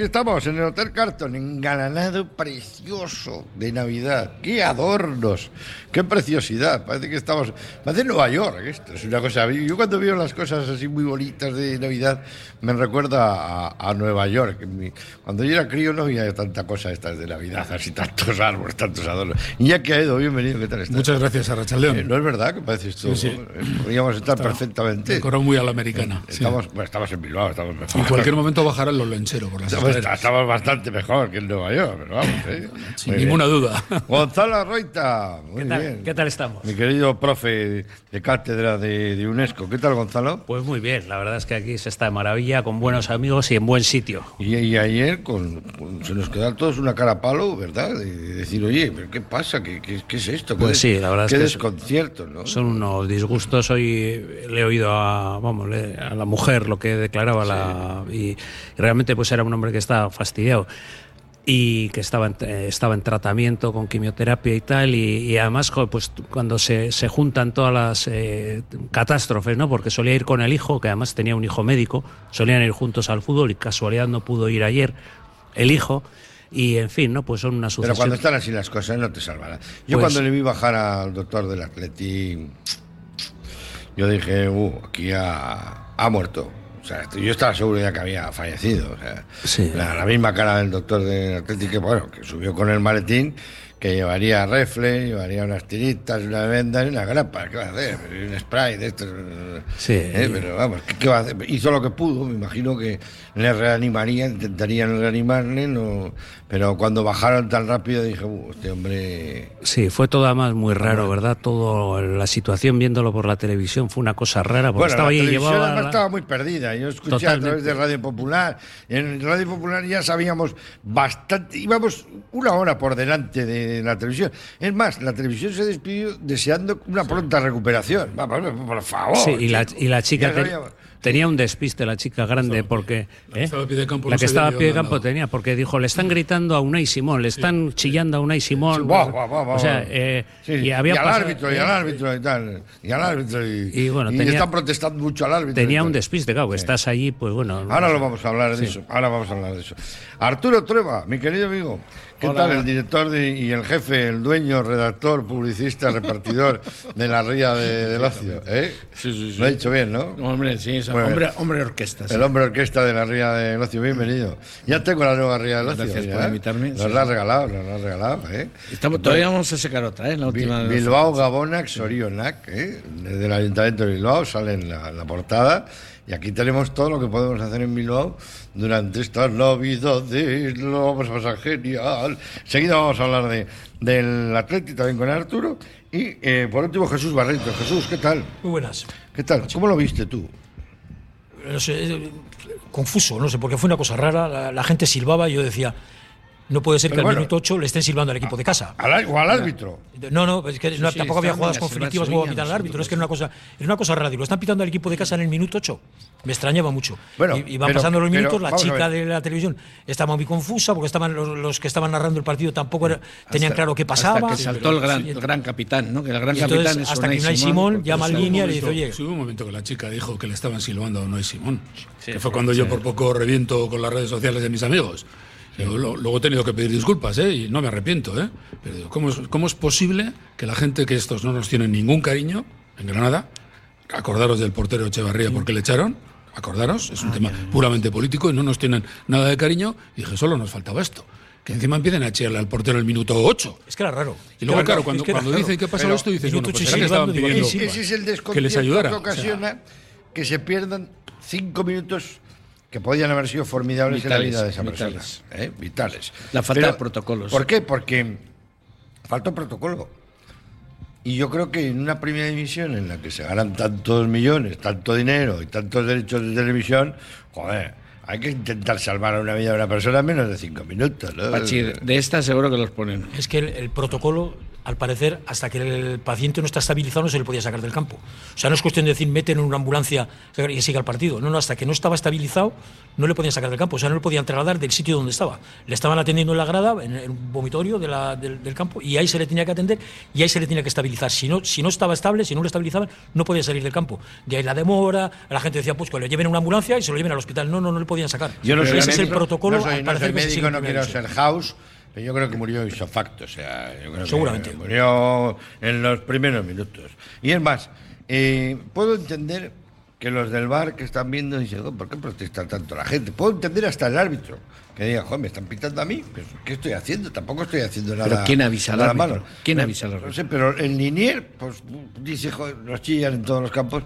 aquí estamos en el Hotel Carton, engalanado precioso de Navidad. ¡Qué adornos! ¡Qué preciosidad! Parece que estamos. Parece Nueva York esto. Es una cosa. Yo cuando veo las cosas así muy bonitas de Navidad, me recuerda a, Nueva York. Cuando yo era crío no había tanta cosa estas de Navidad, así tantos árboles, tantos adornos. Y ya que ha ido, bienvenido, ¿qué tal estás? Muchas gracias, Arrachaldeón. Eh, no es verdad que parece esto. Sí, sí. Podríamos estar perfectamente. Decoró muy a la americana. Estamos, estamos en Bilbao, estamos mejor. En cualquier momento bajará los lencheros por las estamos, bastante mejor que en Nueva York, pero vamos. ¿eh? Sin ninguna duda. Gonzalo Arroita, muy ¿Qué tal, bien. ¿Qué tal estamos? Mi querido profe de cátedra de, UNESCO. ¿Qué tal, Gonzalo? Pues muy bien, la verdad es que aquí se está de maravilla, con buenos amigos y en buen sitio. Y, ayer con, se nos queda todos una cara a palo, ¿verdad? De, decir, oye, ¿pero qué pasa? ¿Qué, qué, es esto? Pues sí, la verdad es que. desconcierto, ¿no? Son unos disgustos. Hoy le he oído a, vamos, a la mujer lo que declaraba la. Y, realmente, pues era un hombre que estaba fastidiado y que estaba en, eh, estaba en tratamiento con quimioterapia y tal, y, además pues cuando se, se juntan todas las eh, catástrofes, ¿no? porque solía ir con el hijo, que además tenía un hijo médico, solían ir juntos al fútbol y casualidad no pudo ir ayer el hijo, y en fin, ¿no? Pues son una sucesión. Pero cuando están así las cosas no te salvarán. Yo pues cuando le vi bajar al doctor del Atleti, yo dije, uh, aquí ha, ha muerto yo estaba seguro ya que había fallecido. la, misma cara del doctor de Atlético, bueno, que subió con el maletín que llevaría refle, llevaría unas tiritas, una venda y una grapa. ¿Qué va a hacer? Un spray de esto. Sí. ¿Eh? Pero vamos, ¿qué, va a hacer? Hizo lo que pudo, me imagino que le reanimarían, intentarían reanimarle, no, pero cuando bajaron tan rápido dije, uh, este hombre... Sí, fue todo además muy raro, ¿verdad? Todo, la situación viéndolo por la televisión fue una cosa rara, porque estaba ahí llevaba... estaba muy perdida, yo escuché a través de Radio Popular, en Radio Popular ya sabíamos bastante, íbamos una hora por delante de la televisión. Es más, la televisión se despidió deseando una pronta recuperación. por favor. Sí, y la, y la chica tenía un despiste, la chica grande, porque. La que estaba a pie de campo, la que estaba a pie de campo tenía, porque dijo: le están gritando a Unai Simón, le están chillando a Unai Simón. o sea, eh, y, había al árbitro, y al árbitro y tal. Y al árbitro. Y, bueno, tenía, están protestando mucho al árbitro. Tenía un despiste, claro, que estás allí, pues bueno. Ahora lo vamos a hablar de eso. Ahora vamos a hablar de eso. Arturo Trueba, mi querido amigo. ¿Qué tal el director y el jefe, el dueño, redactor, publicista, repartidor de la Ría de, del Ocio? ¿eh? Sí, sí, sí. Lo he dicho bien, ¿no? Hombre, sí, hombre, hombre orquesta. El hombre orquesta de la Ría del Ocio, bienvenido. Ya tengo la nueva Ría del Ocio. Gracias por invitarme. Nos la has regalado, nos la has regalado. ¿eh? Estamos, todavía vamos a sacar otra, ¿eh? La última Bilbao, Gabonac, Sorionac, ¿eh? desde el Ayuntamiento de Bilbao, sale en la portada. Y aquí tenemos todo lo que podemos hacer en Bilbao durante estas navidades. Lo vamos a pasar genial. Seguida vamos a hablar de, del Atlético también con Arturo. Y eh, por último, Jesús Barreto. Jesús, ¿qué tal? Muy buenas. ¿Qué tal? ¿Cómo lo viste tú? No sé, eh, confuso, no sé, porque fue una cosa rara. La, gente silbaba y yo decía, no puede ser que al minuto 8 le estén silbando al equipo de casa. o al árbitro. No, no, es que tampoco había jugadas conflictivas como pitar al árbitro. Es que era una cosa, es una cosa rara. Lo están pitando al equipo de casa en el minuto 8. Me extrañaba mucho. Bueno, y, van pasando los minutos, la chica de la televisión estaba muy confusa porque estaban los, que estaban narrando el partido tampoco tenían claro qué pasaba. Hasta que saltó el gran, el gran capitán, ¿no? Que el gran capitán es hasta que Unai Simón, llama en línea y le dice, oye. Hubo un momento que la chica dijo que le estaban silbando a Unai Simón. que fue cuando yo por poco reviento con las redes sociales de mis amigos. Luego he tenido que pedir disculpas, ¿eh? Y no me arrepiento, ¿eh? Pero ¿cómo es, ¿cómo es posible que la gente que estos no nos tienen ningún cariño en Granada, acordaros del portero Echevarría porque le echaron, acordaros, es un ah, tema puramente político y no nos tienen nada de cariño, y dije, solo nos faltaba esto. Que encima empiecen a echarle al portero el minuto 8. Es que era raro. Y luego, claro, cuando, cuando dicen que ha pasado esto, dices, bueno, pues que estaban pidiendo ese es el que les ayudara. que ocasiona que se pierdan cinco minutos que podían haber sido formidables en la vida de esa persona. ¿eh? Vitales. La falta de protocolos. ¿Por qué? Porque falta protocolo. Y yo creo que en una primera división en la que se ganan tantos millones, tanto dinero y tantos derechos de televisión, joder, hay que intentar salvar a una vida de una persona en menos de cinco minutos. ¿no? de esta seguro que los ponen. Es que el protocolo al parecer, hasta que el paciente no está estabilizado, no se le podía sacar del campo. O sea, no es cuestión de decir, meten en una ambulancia y siga el partido. No, no, hasta que no estaba estabilizado, no le podían sacar del campo. O sea, no le podían trasladar del sitio donde estaba. Le estaban atendiendo en la grada, en el vomitorio del, campo, y ahí se le tenía que atender y ahí se le tenía que estabilizar. Si no, si no estaba estable, si no lo estabilizaban, no podía salir del campo. De ahí la demora, la gente decía, pues que le lleven una ambulancia y se lo lleven al hospital. No, no, no le podían sacar. Yo no ese es el protocolo. No soy, médico, no quiero ser house yo creo que murió isofacto, o sea, yo creo Seguramente. Que murió en los primeros minutos. Y es más, eh, puedo entender que los del bar que están viendo dicen, oh, ¿por qué protesta tanto la gente? Puedo entender hasta el árbitro que diga, joder, me están pitando a mí, ¿qué estoy haciendo? Tampoco estoy haciendo nada. ¿Pero quién avisa al árbitro? ¿Quién avisa al árbitro? No sé, pero el Linier, pues dice, joder, nos chillan en todos los campos,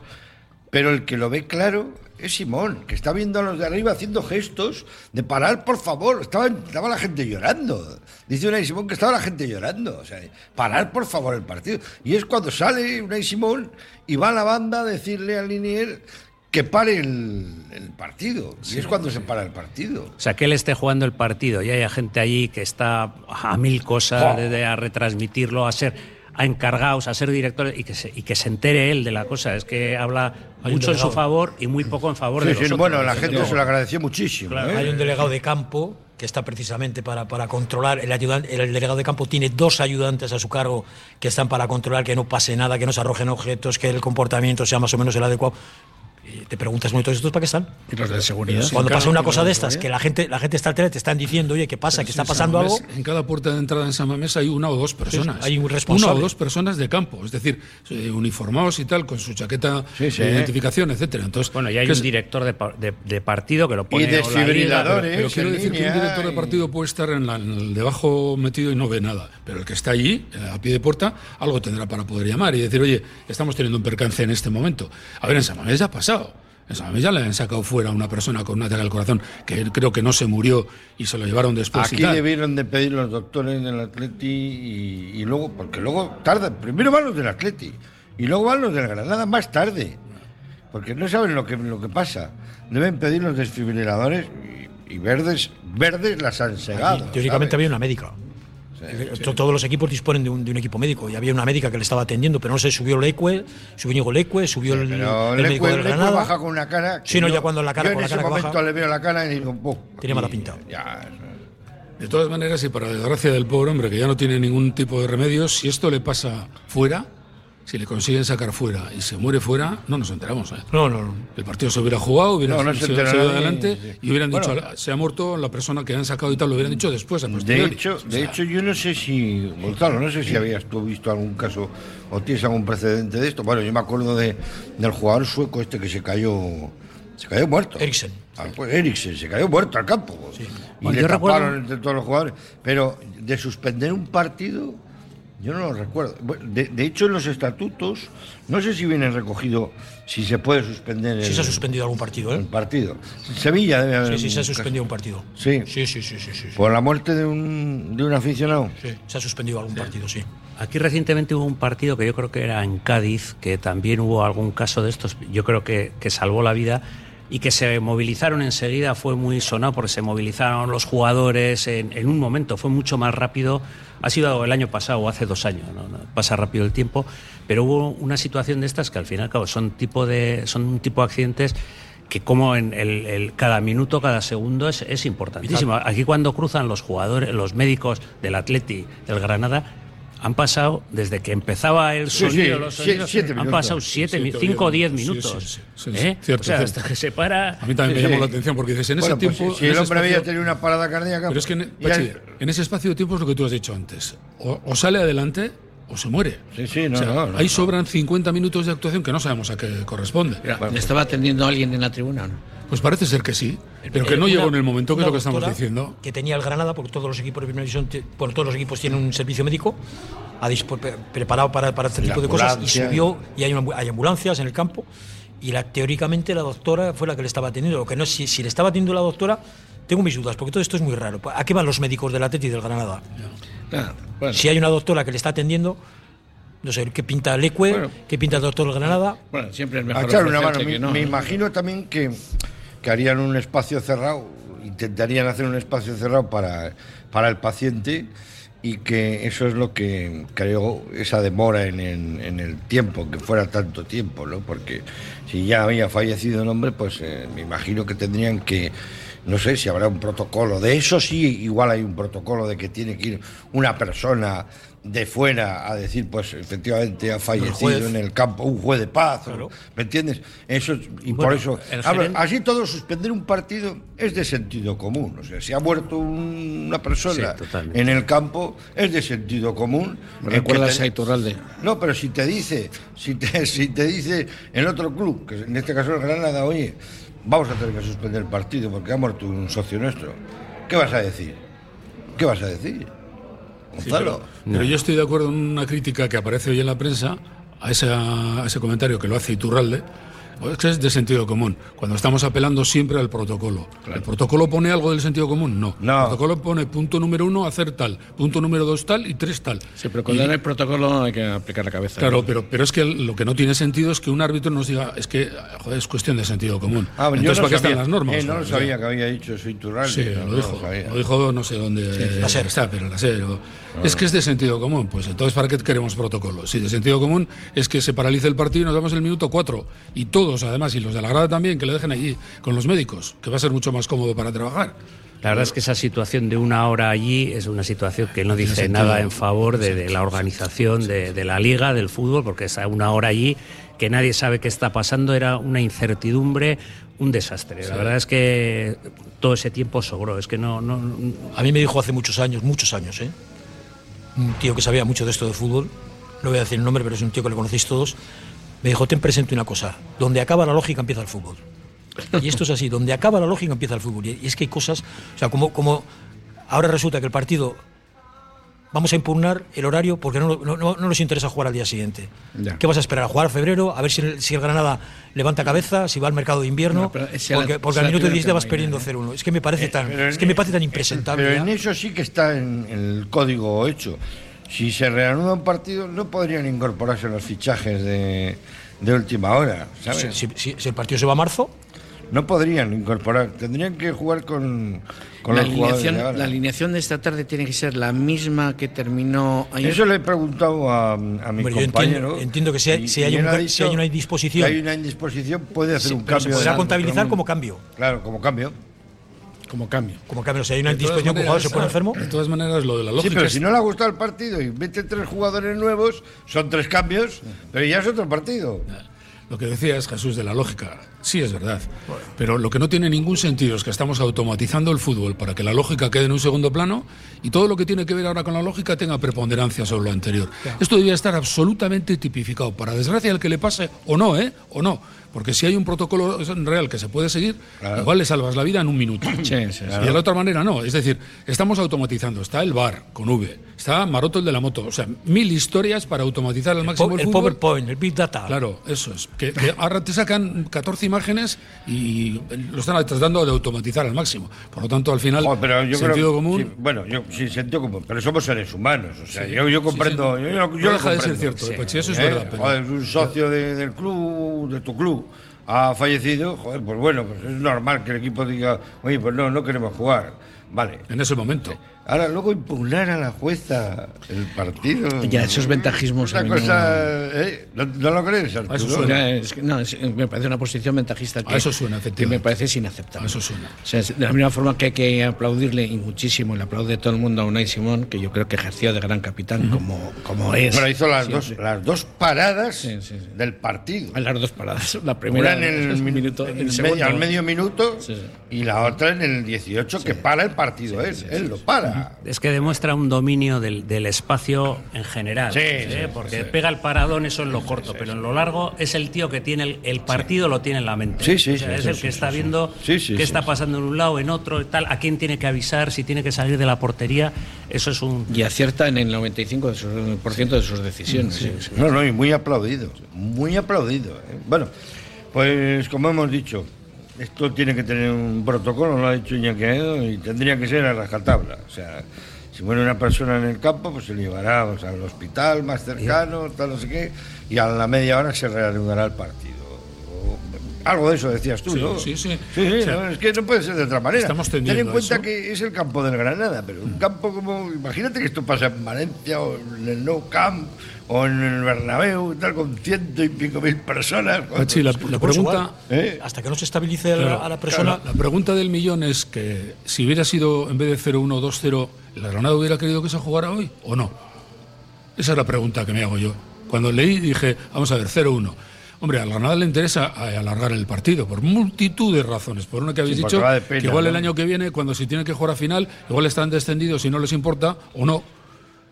pero el que lo ve claro es Simón, que está viendo a los de arriba haciendo gestos de parar, por favor. Estaba, estaba la gente llorando. Dice Unai Simón que estaba la gente llorando. O sea, parar, por favor, el partido. Y es cuando sale Unai Simón y va a la banda a decirle al Linier que pare el, partido. Y es cuando se para el partido. O sea, que él esté jugando el partido y haya gente allí que está a mil cosas, de, a retransmitirlo, a ser a encargados, a ser directores y que se, y que se entere él de la cosa. Es que habla mucho en su favor y muy poco en favor de los Bueno, la gente se lo agradeció muchísimo. ¿eh? Hay un delegado de campo que está precisamente para, para controlar. El, ayudante, el delegado de campo tiene dos ayudantes a su cargo que están para controlar que no pase nada, que no se arrojen objetos, que el comportamiento sea más o menos el adecuado te preguntas muy todos estos para qué están. Y los de seguridad. Cuando pasa una cosa de estas, que la gente, la gente está al tele, te están diciendo, oye, ¿qué pasa? ¿Qué está pasando algo? En cada puerta de entrada en San Mamés hay una o dos personas. hay un responsable. Una o dos personas de campo, es decir, eh, uniformados y tal, con su chaqueta de identificación, etcétera. Entonces, bueno, y hay un director de, partido que lo pone. Y desfibriladores. Pero, quiero decir que un director de partido puede estar en, el debajo metido y no ve nada. Pero el que está allí, eh, a pie de puerta, algo tendrá para poder llamar y decir, oye, estamos teniendo un percance en este momento. A ver, en San Mamés ya ha pasado. A mí ya le han sacado fuera a una persona con un ataque al corazón que creo que no se murió y se lo llevaron después. Aquí debieron de pedir los doctores del Atleti y, luego, porque luego tarda, primero van los del Atleti y luego van los del Granada más tarde, porque no saben lo que, lo que pasa. Deben pedir los desfibriladores y, verdes, verdes las han segado. teóricamente había una médica. Todos los equipos disponen de un, de un, equipo médico y había una médica que le estaba atendiendo, pero no sé, subió Leque, subió Ñigo Leque, subió el, el médico del Granada. baja con una cara. Sí, no, ya cuando la cara, yo con en la ese momento le veo la cara y digo, Tiene mala pinta. de todas maneras, y para desgracia del pobre hombre que ya no tiene ningún tipo de remedio, si esto le pasa fuera, si le consiguen sacar fuera y se muere fuera, no nos enteramos. ¿eh? No, no, no. El partido se hubiera jugado, hubiera no, se adelante y hubieran dicho, se ha muerto la persona que han sacado y tal, lo hubieran dicho después. de hecho, de hecho, yo no sé si, Gonzalo, no sé si habías tú visto algún caso o tienes algún precedente de esto. Bueno, yo me acuerdo de, del jugador sueco este que se cayó. Se cayó muerto. Eriksen. Ah, pues Eriksen, se cayó muerto al campo. Y le taparon entre todos los jugadores. Pero de suspender un partido yo no lo recuerdo. De, hecho, en los estatutos, no sé si viene recogido si se puede suspender. Sí, se ha suspendido algún partido, ¿eh? El partido. Sevilla debe haber. Sí, sí, se ha suspendido un partido. Sí. Sí, sí, sí, sí, sí. ¿Por la muerte de un, de un aficionado? Sí, se ha suspendido algún partido, sí. Aquí recientemente hubo un partido que yo creo que era en Cádiz, que también hubo algún caso de estos, yo creo que, que salvó la vida y que se movilizaron enseguida, fue muy sonado porque se movilizaron los jugadores en, en un momento, fue mucho más rápido ha sido el año pasado o hace dos años, ¿no? pasa rápido el tiempo, pero hubo una situación de estas que al final son, tipo de, son un tipo de accidentes que como en el, cada minuto, cada segundo es, es importantísimo. Aquí cuando cruzan los jugadores, los médicos del Atleti, del Granada, han pasado, desde que empezaba el sonido, los han pasado siete, cinco o diez minutos. ¿eh? o sea, hasta que se para. A mí también me llamó la atención, porque dices, en ese pues tiempo. si el hombre había tenido una parada cardíaca. Pero es que en, ese espacio de tiempo es lo que tú has dicho antes. O, sale adelante o se muere. Sí, sí, no, no, Ahí sobran 50 minutos de actuación que no sabemos a qué corresponde. ¿Le estaba atendiendo a alguien en la tribuna no? Pues parece ser que sí, pero que no llegó en el momento que es lo que estamos diciendo. Que tenía el Granada, porque todos los equipos de primera división, bueno, todos los equipos tienen un servicio médico preparado para, para este tipo de cosas y subió y hay, hay, ambulancias en el campo y la, teóricamente la doctora fue la que le estaba atendiendo. Lo que no si, si le estaba atendiendo la doctora, tengo mis dudas, porque todo esto es muy raro. ¿A qué van los médicos del Atleti y del Granada? Si hay una doctora que le está atendiendo, no sé, ¿qué pinta Leque? ¿Qué pinta el doctor Granada? Bueno, siempre es mejor. una mano. Me, imagino también que, que harían un espacio cerrado, intentarían hacer un espacio cerrado para, para el paciente y que eso es lo que creó esa demora en, el tiempo, que fuera tanto tiempo, ¿no? Porque si ya había fallecido el hombre, pues eh, me imagino que tendrían que no sé si habrá un protocolo. De eso sí, igual hay un protocolo de que tiene que ir una persona de fuera a decir, pues efectivamente ha fallecido en el campo un juez de paz, ¿me entiendes? Eso y por eso, así todo suspender un partido es de sentido común, o sea, si ha muerto una persona en el campo es de sentido común. ¿Recuerdas a Iturralde? No, pero si te dice, si te, si te dice el otro club, que en este caso el Granada, oye, vamos a tener que suspender el partido porque ha muerto un socio nuestro. ¿Qué vas a decir? ¿Qué vas a decir? Gonzalo. pero, yo estoy de acuerdo en una crítica que aparece hoy en la prensa a, a ese comentario que lo hace Iturralde, es de sentido común. Cuando estamos apelando siempre al protocolo. ¿El protocolo pone algo del sentido común? No. El protocolo pone punto número uno, hacer tal. Punto número dos, tal. Y tres, tal. Sí, pero cuando hay protocolo hay que aplicar la cabeza. Claro, pero, pero es que lo que no tiene sentido es que un árbitro nos diga, es que joder, es cuestión de sentido común. Ah, Entonces, ¿para qué están las normas? Eh, no lo sabía que había dicho soy Turral. Sí, lo, dijo. Lo, dijo, no sé dónde está, pero la sé. Es que es de sentido común. Pues entonces, ¿para qué queremos protocolo? Si de sentido común es que se paralice el partido y nos damos el minuto cuatro. Y todos, además, y los de la grada también, que le dejen allí con los médicos, que va a ser mucho más cómodo para trabajar. La verdad es que esa situación de una hora allí es una situación que no dice nada en favor de, la organización de, la liga, del fútbol, porque es una hora allí que nadie sabe qué está pasando, era una incertidumbre, un desastre. La verdad es que todo ese tiempo sobró. Es que no, no, A mí me dijo hace muchos años, muchos años, ¿eh? Un tío que sabía mucho de esto de fútbol, no voy a decir el nombre, pero es un tío que lo conocéis todos, me dijo, ten presente una cosa, donde acaba la lógica empieza el fútbol. Y esto es así, donde acaba la lógica empieza el fútbol. Y es que hay cosas, o sea, como, como ahora resulta que el partido vamos a impugnar el horario porque no, no, no, nos interesa jugar al día siguiente. ¿Qué vas a esperar? ¿A jugar a febrero? A ver si el, si el Granada levanta cabeza, si va al mercado de invierno. porque, porque al minuto 10 te vas perdiendo 0-1. Es que me parece tan, es que me parece tan impresentable. Pero en eso sí que está en, el código hecho. Si se reanuda un partido, no podrían incorporarse los fichajes de, de última hora. ¿sabes? Si, si el partido se va a marzo. No podrían incorporar, tendrían que jugar con, la, alineación, la alineación de esta tarde tiene que ser la misma que terminó ayer. Eso le he preguntado a, mi compañero. entiendo, que si hay, si hay, una indisposición. Si hay una indisposición, puede hacer un cambio. Se podrá contabilizar como cambio. Claro, como cambio. Como cambio. Como cambio. Si hay una indisposición, un jugador se pone enfermo. De todas maneras, lo de la lógica. Sí, pero si no le ha gustado el partido y mete tres jugadores nuevos, son tres cambios, pero ya es otro partido. Lo que decías, Jesús, de la lógica, sí es verdad. Pero lo que no tiene ningún sentido es que estamos automatizando el fútbol para que la lógica quede en un segundo plano y todo lo que tiene que ver ahora con la lógica tenga preponderancia sobre lo anterior. Esto debería estar absolutamente tipificado, para desgracia el que le pase o no, ¿eh? O no. Porque si hay un protocolo real que se puede seguir, igual le salvas la vida en un minuto. y de la otra manera no. Es decir, estamos automatizando. Está el bar con V, está Maroto el de la moto. O sea, mil historias para automatizar al máximo el, el PowerPoint, el Big Data. Claro, eso es. Que, ahora te sacan 14 imágenes y lo están tratando de automatizar al máximo. Por lo tanto, al final, sentido común. bueno, yo sí, sentido común, pero somos seres humanos. O sea, yo, comprendo. yo, deja de ser cierto, pues, eso es verdad. Pero, un socio del club, de tu club ha fallecido, joder, pues bueno, pues es normal que el equipo diga, oye, pues no, no queremos jugar. Vale. En ese momento. Ahora, luego impugnar a la jueza el partido. Ya, esos ventajismos. Una cosa. ¿eh? ¿No, lo crees, Arturo? Eso suena. no, me parece una posición ventajista que, eso suena, que me parece inaceptable. Eso suena. O sea, de la misma forma que hay que aplaudirle, y muchísimo, le aplaude todo el mundo a Unai Simón, que yo creo que ejerció de gran capitán, como, como es. Bueno, hizo las, dos, las dos paradas del partido. Las dos paradas. La primera en el, minuto, en el medio, al medio minuto y la otra en el 18, que para el partido él. él lo para. Es que demuestra un dominio del, espacio en general. ¿eh? porque pega el paradón, eso en lo corto, pero en lo largo es el tío que tiene el, partido, lo tiene en la mente. es el que está viendo qué está pasando en un lado, en otro, tal, a quién tiene que avisar, si tiene que salir de la portería. Eso es un. Y acierta en el 95% de sus decisiones. No, no, y muy aplaudido. Muy aplaudido. ¿eh? Bueno, pues como hemos dicho, esto tiene que tener un protocolo, lo ha dicho Iñaki y tendría que ser a rajatabla. O sea, si muere una persona en el campo, pues se llevará al hospital más cercano, tal, no sé qué, y a la media hora se reanudará el partido. Algo de eso decías tú, ¿no? Sí, sí. Sí, es que no puede ser de otra manera. Estamos Ten en cuenta que es el campo del Granada, pero un campo como. Imagínate que esto pasa en Valencia o en el Nou Camp o en el Bernabéu, tal, con ciento y pico mil personas. Sí, la, pregunta. ¿Eh? Hasta que no se estabilice a la persona. la pregunta del millón es que si hubiera sido en vez de 0-1 2-0, ¿el Granada hubiera querido que se jugara hoy o no? Esa es la pregunta que me hago yo. Cuando leí dije, vamos a ver, 0-1. Hombre, a la Granada le interesa alargar el partido por multitud de razones. Por una que habéis dicho, que igual el año que viene, cuando se tiene que jugar a final, igual están descendidos si no les importa o no.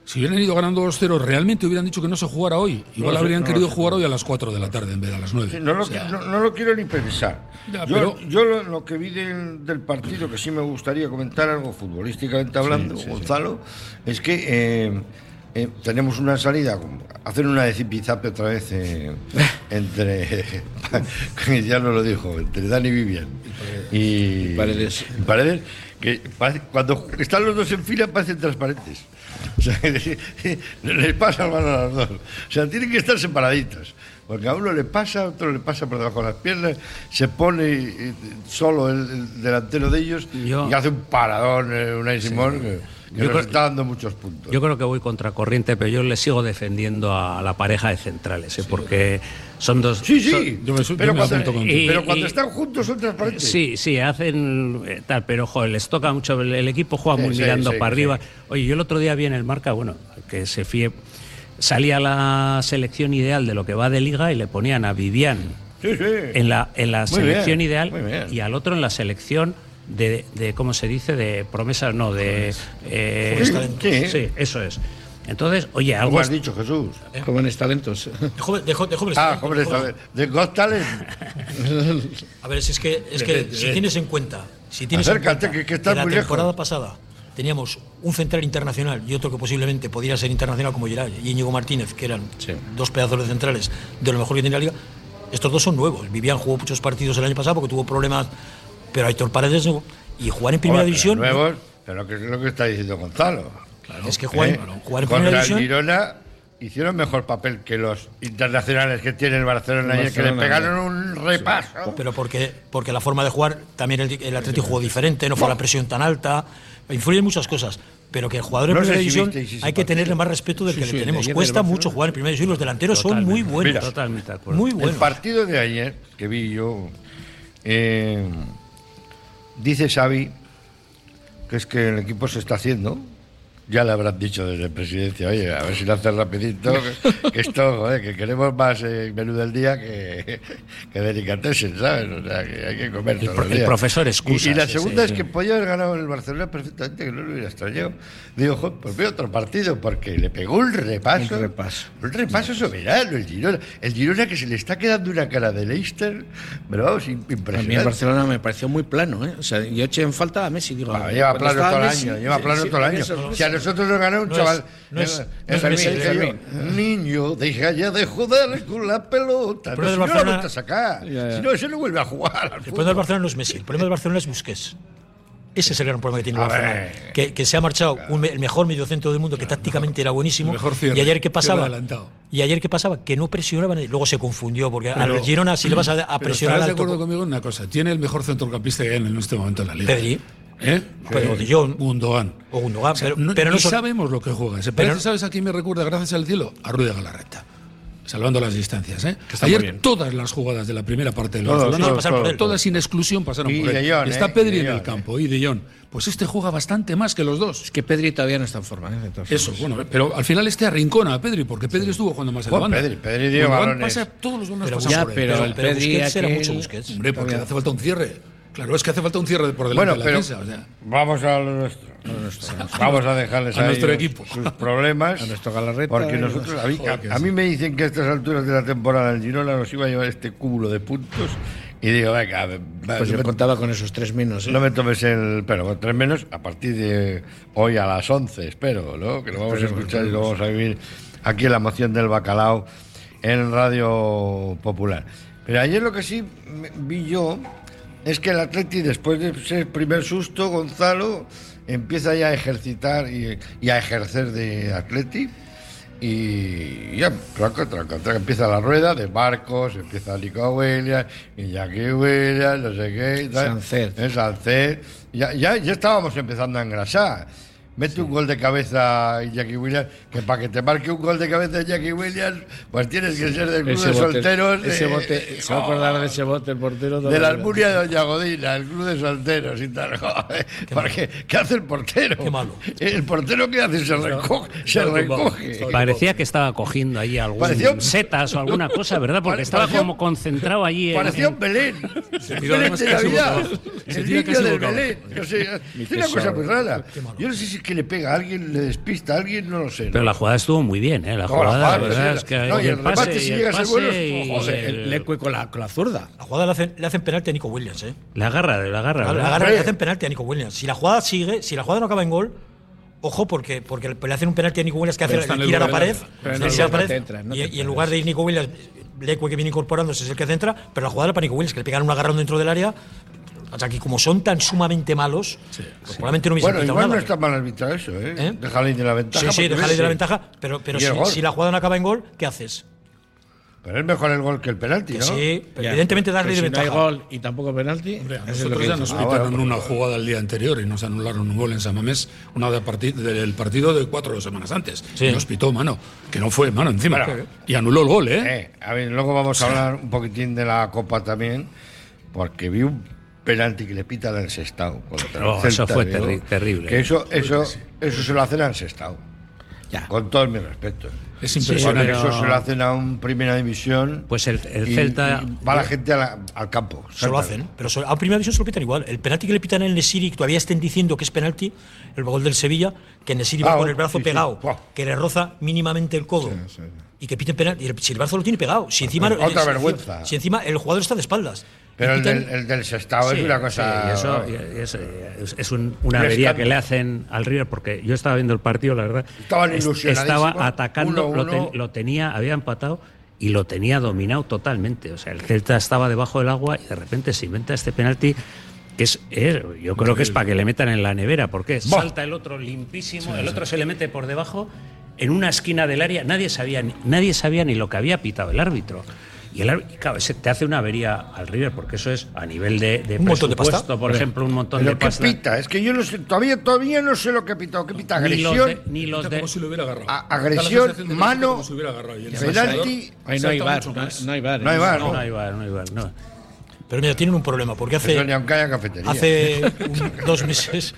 Si hubieran ido ganando 2-0, realmente hubieran dicho que no se jugara hoy. Igual habrían querido jugar hoy a las 4 de la tarde en vez de a las 9. no, lo, quiero ni pensar. yo, pero... yo lo, que vi del, partido, que sí me gustaría comentar algo futbolísticamente hablando, Gonzalo, es que eh, eh, tenemos una salida, hacer una de otra vez eh, entre, ya no lo dijo, entre Dani Vivian y, Paredes. Paredes, que cuando están los dos en fila parecen transparentes. O sea, les pasa el a los dos. O sea, tienen que estar separaditos. Porque a uno le pasa, a otro le pasa por debajo de las piernas, se pone solo el, delantero de ellos y hace un paradón, eh, una Yo creo, está dando muchos puntos. Yo creo que voy contra corriente, pero yo le sigo defendiendo a la pareja de centrales, ¿eh? porque son dos. Sí, sí, pero, cuando, están juntos son transparentes. Sí, sí, hacen eh, tal, pero joder, les toca mucho. El, equipo juega muy mirando para arriba. Oye, yo el otro día vi en el marca, bueno, que se fíe. Salía la selección ideal de lo que va de liga y le ponían a Vivian en la, en la selección ideal y al otro en la selección de, de, ¿cómo se dice? De promesas, no, de... Eh, sí, eso es. Entonces, oye, algo... ¿Cómo has dicho, Jesús? ¿Eh? Jóvenes talentos. De, jóvenes ah, jóvenes talentos. De God Talent. A ver, si es que, es que si tienes en cuenta... Si tienes Acércate, que, que, que la temporada pasada teníamos un central internacional y otro que posiblemente podría ser internacional como Gerard y Íñigo Martínez, que eran dos pedazos de centrales de lo mejor que tiene la liga, estos dos son nuevos. Vivian jugó muchos partidos el año pasado porque tuvo problemas pero Héctor Paredes y jugar en primera división. Nuevos, pero ¿qué es lo que está diciendo Gonzalo? es que jugar, ¿Eh? jugar en primera división. El Girona hicieron mejor papel que los internacionales que tiene el Barcelona, y que le pegaron un repaso. Pero porque, porque la forma de jugar, también el, el Atlético jugó diferente, no fue la presión tan alta, influyen muchas cosas. Pero que el jugador en primera división hay que tenerle más respeto del que le tenemos. Cuesta mucho jugar en primera división, los delanteros son muy buenos. totalmente muy buenos. El partido de ayer que vi yo. Eh, Dice Xavi que es que el equipo se está haciendo ya le habrán dicho desde presidencia, oye, a ver si lo hace rapidito, que, esto, joder, que queremos más eh, menú del día que, que delicatessen, ¿sabes? O sea, que hay que comer el, todos el profesor excusa. Y, la segunda es que podía haber ganado el Barcelona perfectamente, que no lo hubiera extrañado. Digo, joder, pues veo otro partido, porque le pegó un repaso. Un repaso. Un repaso soberano, el Girona. El Girona que se le está quedando una cara de Leicester, pero vamos, impresionante. A mí el Barcelona me pareció muy plano, ¿eh? O sea, yo eché en falta a Messi, digo. Ah, lleva plano todo el año, lleva plano todo el año nosotros nos ganó un chaval. no es, no Niño, deja ya de joder con la pelota. no, si Barcelona, no a sacar. Si no, ese no vuelve a jugar. El problema del Barcelona no es Messi, el problema del Barcelona es Busquets. Ese es el gran problema que tiene el Barcelona. Que, que, se ha marchado un, el mejor mediocentro del mundo, que tácticamente era buenísimo. y ayer que pasaba. Y ayer que pasaba, que no presionaban. Luego se confundió, porque a al Girona, si le vas a, a presionar. ¿Estás de acuerdo conmigo en una cosa? Tiene el mejor centrocampista que hay en este momento en la liga. Pedri. ¿Eh? Pero de John. Gundogan. O Gundogan. pero, no, pero no sabemos lo que juega. pero, ¿Sabes a quién me recuerda, gracias al cielo? A Ruiz de Galarreta. Salvando las distancias. ¿eh? Ayer todas las jugadas de la primera parte del Barcelona, todas sin exclusión pasaron por él. Está ¿eh? Pedri en el campo y De Jong. Pues este juega bastante más que los dos. Es que Pedri todavía no está en forma. ¿eh? Eso, bueno, pero al final este arrincona a Pedri, porque Pedri estuvo jugando más en la banda. Pedri, Pedri dio balones. Pasa, todos los balones pero, pasan ya, por él. Pero, pero, el Pedri era mucho Busquets. Hombre, porque hace falta un cierre. Claro, es que hace falta un cierre por delante bueno, de la defensa. O sea. Vamos a lo nuestro. vamos a dejarles a, nuestro equipo sus problemas. a nuestro Galarreta. Porque nosotros, a mí, a, mí, me dicen que a estas alturas de la temporada el Girona nos iba a llevar este cúmulo de puntos. Y digo, venga, pues yo contaba con esos tres menos. ¿eh? No me tomes el. Pero tres menos a partir de hoy a las 11, espero, ¿no? Que lo vamos a escuchar y lo vamos a vivir aquí en la moción del bacalao en Radio Popular. Pero ayer lo que sí vi yo es que el Atleti, después de ser primer susto, Gonzalo empieza ya a ejercitar y, a ejercer de Atleti. y ya, tranca, tranca, tranca, empieza la rueda de barcos, empieza Nico Williams, y Jackie Williams, no sé qué, Sánchez. Ya, ya, ya estábamos empezando a engrasar mete un gol de cabeza Jackie Williams, que para que te marque un gol de cabeza Jackie Williams, pues tienes que ser del club de solteros. Ese bote, se va a acordar de ese bote el portero. De la Almunia de Doña Godina, el club de solteros y tal. Porque, ¿Qué hace el portero? Qué malo. El portero que hace se recoge. Se recoge. Parecía que estaba cogiendo ahí algún setas o alguna cosa, ¿verdad? Porque estaba como concentrado allí. Parecía un Belén. Belén de Navidad. El niño del Belén. es una cosa muy rara. Yo no sé si que le pega a alguien, le despista a alguien, no lo sé. Pero la jugada estuvo muy bien, ¿eh? La jugada, la verdad es que. No, y el, pase, si llega a ser bueno, el, Lecue con la, con la zurda. La jugada le hacen, le hacen penalti a Nico Williams, ¿eh? La agarra, la agarra. La, agarra y le hacen penalti a Nico Williams. Si la jugada sigue, si la jugada no acaba en gol. Ojo, porque, porque le hacen un penalti a Nico Williams que hace el tira a la pared, y, en lugar de ir Nico Williams, Lecue que viene incorporándose es el que centra, pero la jugada para Nico Williams, que le pegan un agarrón dentro del área, o sea, que como son tan sumamente malos, pues probablemente no hubiese Bueno, igual no está mal arbitrado eso, ¿eh? ¿Eh? Dejarle de la ventaja. Sí, sí, dejarle de la ventaja, pero, pero si, la jugada no acaba en gol, ¿qué haces? Pero es mejor el gol que el penalti, ¿no? Sí, evidentemente darle de ventaja. No hay gol y tampoco penalti. Hombre, a nosotros ya nos pitaron una jugada el día anterior y nos anularon un gol en San Mamés, una de del partido de cuatro semanas antes. Sí. Y nos pitó mano, que no fue mano encima. y anuló el gol, ¿eh? ¿eh? A ver, luego vamos a hablar un poquitín de la Copa también, porque vi un penalti que le pita al Sestao. Oh, eso fue terrible. Que eso, eso, eso se lo hacen al Sestao. Ya. Con todo mi respeto. Es impresionante. eso se lo hacen a un primera división. Pues el, Celta. va la gente al campo. Se lo hacen, pero a primera división se lo pitan igual. El penalti que le pitan en el Nesiri, que todavía estén diciendo que es penalti, el gol del Sevilla, que Nesiri va ah, con el brazo pegado, que le roza mínimamente el codo. y que piten penalti. Si el brazo lo tiene pegado. Si encima, Otra vergüenza. Si encima el jugador está de espaldas. Pero el del, el del es una cosa. eso, es, una avería que le hacen al River, porque yo estaba viendo el partido, la verdad. Estaba atacando, Lo, tenía, había empatado y lo tenía dominado totalmente. O sea, el Celta estaba debajo del agua y de repente se inventa este penalti que es, yo creo que es para que le metan en la nevera, porque salta el otro limpísimo, el otro se le mete por debajo en una esquina del área, nadie sabía, nadie sabía ni lo que había pitado el árbitro. Y, el, claro, te hace una avería al River, porque eso es a nivel de, de ¿Un montón de pasta? por ejemplo, un montón de pasta. ¿Qué pita? Es que yo no sé, todavía, todavía no sé lo que pita. ¿Qué pita? Agresión. Ni los de. si lo hubiera agarrado. agresión, mano, penalti. Ahí no hay bar. No hay bar. No hay bar. No hay bar, no hay bar. Pero mira, tienen un problema, porque hace, hace dos meses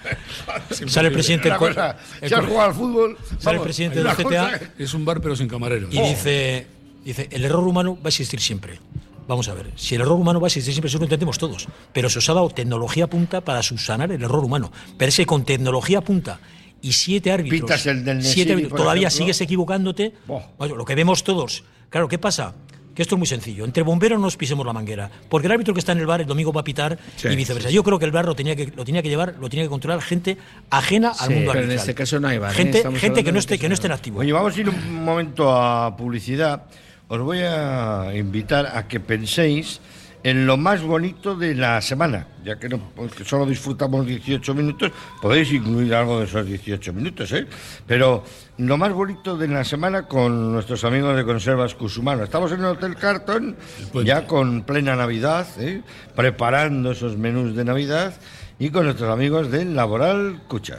sale el presidente del cosa, el, al fútbol, sale el presidente del CTA. Es un bar pero sin camareros. Y dice, dice, el error humano va a existir siempre. Vamos a ver, si el error humano va a existir siempre, eso lo entendemos todos. Pero se os ha dado tecnología punta para subsanar el error humano. Pero es que con tecnología punta y siete árbitros, el del siete todavía sigues equivocándote. lo que vemos todos. Claro, ¿qué pasa? que esto es muy sencillo. Entre bomberos nos pisemos la manguera. Porque el árbitro que está en el bar el domingo va a pitar y viceversa. Yo creo que el bar lo tenía que, lo tenía que llevar, lo tenía que controlar gente ajena al mundo pero en este caso no hay bar. ¿eh? Gente, gente que no esté, que no esté en activo. Oye, vamos a ir un momento a publicidad. Os voy a invitar a que penséis en lo más bonito de la semana, ya que, no, solo disfrutamos 18 minutos, podéis incluir algo de esos 18 minutos, ¿eh? Pero lo más bonito de la semana con nuestros amigos de Conservas Cusumano. Estamos en el Hotel Carton, ya con plena Navidad, ¿eh? preparando esos menús de Navidad y con nuestros amigos de Laboral Cucha.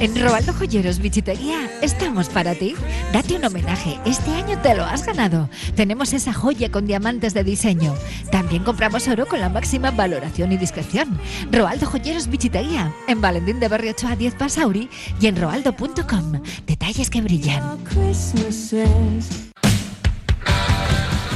En Robaldo Joyeros Bichitería estamos para ti. Date un homenaje. Este año te lo has ganado. Tenemos esa joya con diamantes de diseño. También compramos oro con la máxima valoración y discreción. Robaldo Joyeros Bichitería. En Valentín de Barrio 8 a 10 Pasauri y en roaldo.com. Detalles que brillan.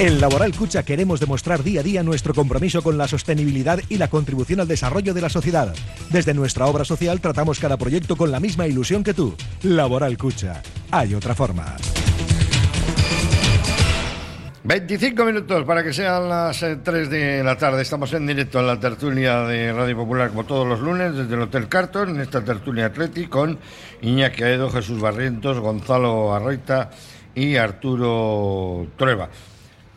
En Laboral Cucha queremos demostrar día a día nuestro compromiso con la sostenibilidad y la contribución al desarrollo de la sociedad. Desde nuestra obra social tratamos cada proyecto con la misma ilusión que tú. Laboral Cucha. Hay otra forma. 25 minutos para que sean las eh, 3 de la tarde. Estamos en directo en la tertulia de Radio Popular, como todos los lunes, desde el Hotel Carton, en esta tertulia Atleti, con Iñaki Aedo, Jesús Barrientos, Gonzalo Arroita y Arturo Trueba.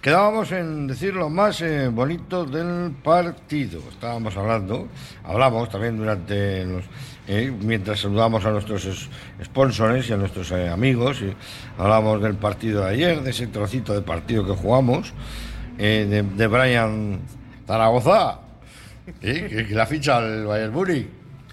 Quedábamos en decir lo más eh, bonito del partido. Estábamos hablando, hablamos también durante los. eh, mientras saludamos a nuestros es- sponsors y a nuestros eh, amigos, y hablamos del partido de ayer, de ese trocito de partido que jugamos, eh, de, de Brian Zaragoza, que, la ficha al Bayern Múnich.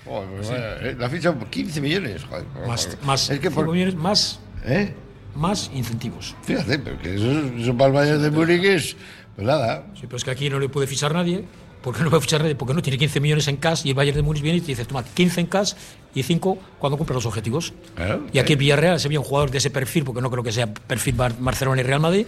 Pues la ficha por 15 millones. Joder, Más, joder. más, es que por, millones más, ¿eh? Más incentivos. Fíjate, pero que eso, eso para el Bayern de Múnich es. Pues nada. Sí, pero es que aquí no le puede fichar nadie. ¿Por qué no puede fichar nadie? Porque no tiene 15 millones en cash y el Bayern de Múnich viene y te dice, toma, 15 en cash y 5 cuando cumpla los objetivos. Claro, y aquí el Villarreal, se un jugador de ese perfil, porque no creo que sea perfil Bar- Barcelona y Real Madrid,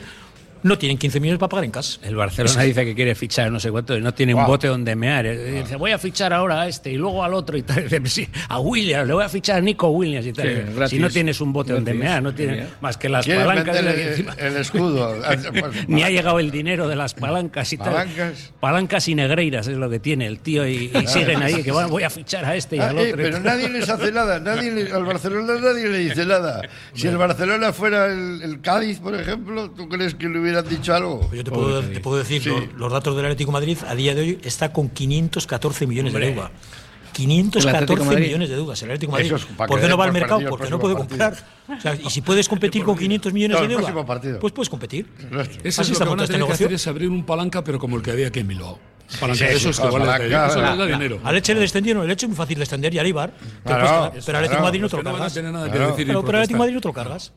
no tienen 15 millones para pagar en cash. El Barcelona dice que quiere fichar no sé cuánto y no tiene un bote donde mear. Eh, Dice, voy a fichar ahora a este y luego al otro y tal. Dice, sí, a Williams, le voy a fichar a Nico Williams y tal. Sí, si no tienes un bote donde Gratis. mear, no tienes más que las palancas. el- encima- el escudo. Pues, Ni ha llegado el dinero de las palancas y tal. Palancas. Palancas y negreiras es lo que tiene el tío y, y siguen ahí, que bueno, voy a fichar a este y Ah, al eh, otro. pero nadie les hace nada. Nadie le- al Barcelona nadie le dice nada. Si el Barcelona fuera el, el Cádiz, por ejemplo, ¿tú crees que le hubieran dicho algo? Yo te puedo, te puedo decir, Sí. los, los datos del Atlético de Madrid a día de hoy está con 514 millones Hombre. de deuda. ¿El 514 Atlético de Madrid? millones de deudas el Atlético Madrid. Es ¿Por qué no va al mercado? Porque no puede comprar. O sea, y si puedes competir con 500 millones No, de el deuda, próximo partido. pues puedes competir. Eso Así es está lo que este hacer es abrir un palanca, pero como el que había aquí en Bilbao. Palanca Sí, de que claro, da- eso les da la- dinero. Al Leche le descendieron, el Leche es muy fácil descender y al Ibar. Pero, Claro, pues, pero al Atlético de Madrid no te lo que cargas. tener nada que Claro. decir y Pero, pero al Atlético de. Madrid no te lo cargas.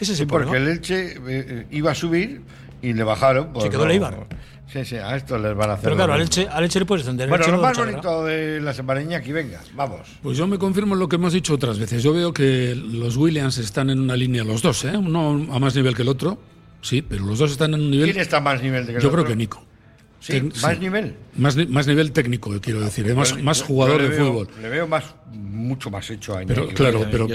Ese es Sí, el porque el Elche eh, iba a subir y le bajaron. por Se quedó no- el Eibar. Sí, sí, a esto les van a hacer. Pero claro, al. Elche, al Elche le puedes descender. el Bueno, Elche lo más bonito de la semana aquí, venga, vamos. Pues yo me confirmo en lo que hemos dicho otras veces. Yo veo que los Williams están en una línea, los dos, ¿eh? uno a más nivel que el otro, sí, pero los dos están en un nivel. ¿Quién está a más nivel de que el Yo creo otro? que Nico. Más nivel. Más, más nivel técnico, quiero decir, ¿eh? más, más jugador de fútbol. Le veo más, mucho más hecho a Iñaki. Pero, claro, pero,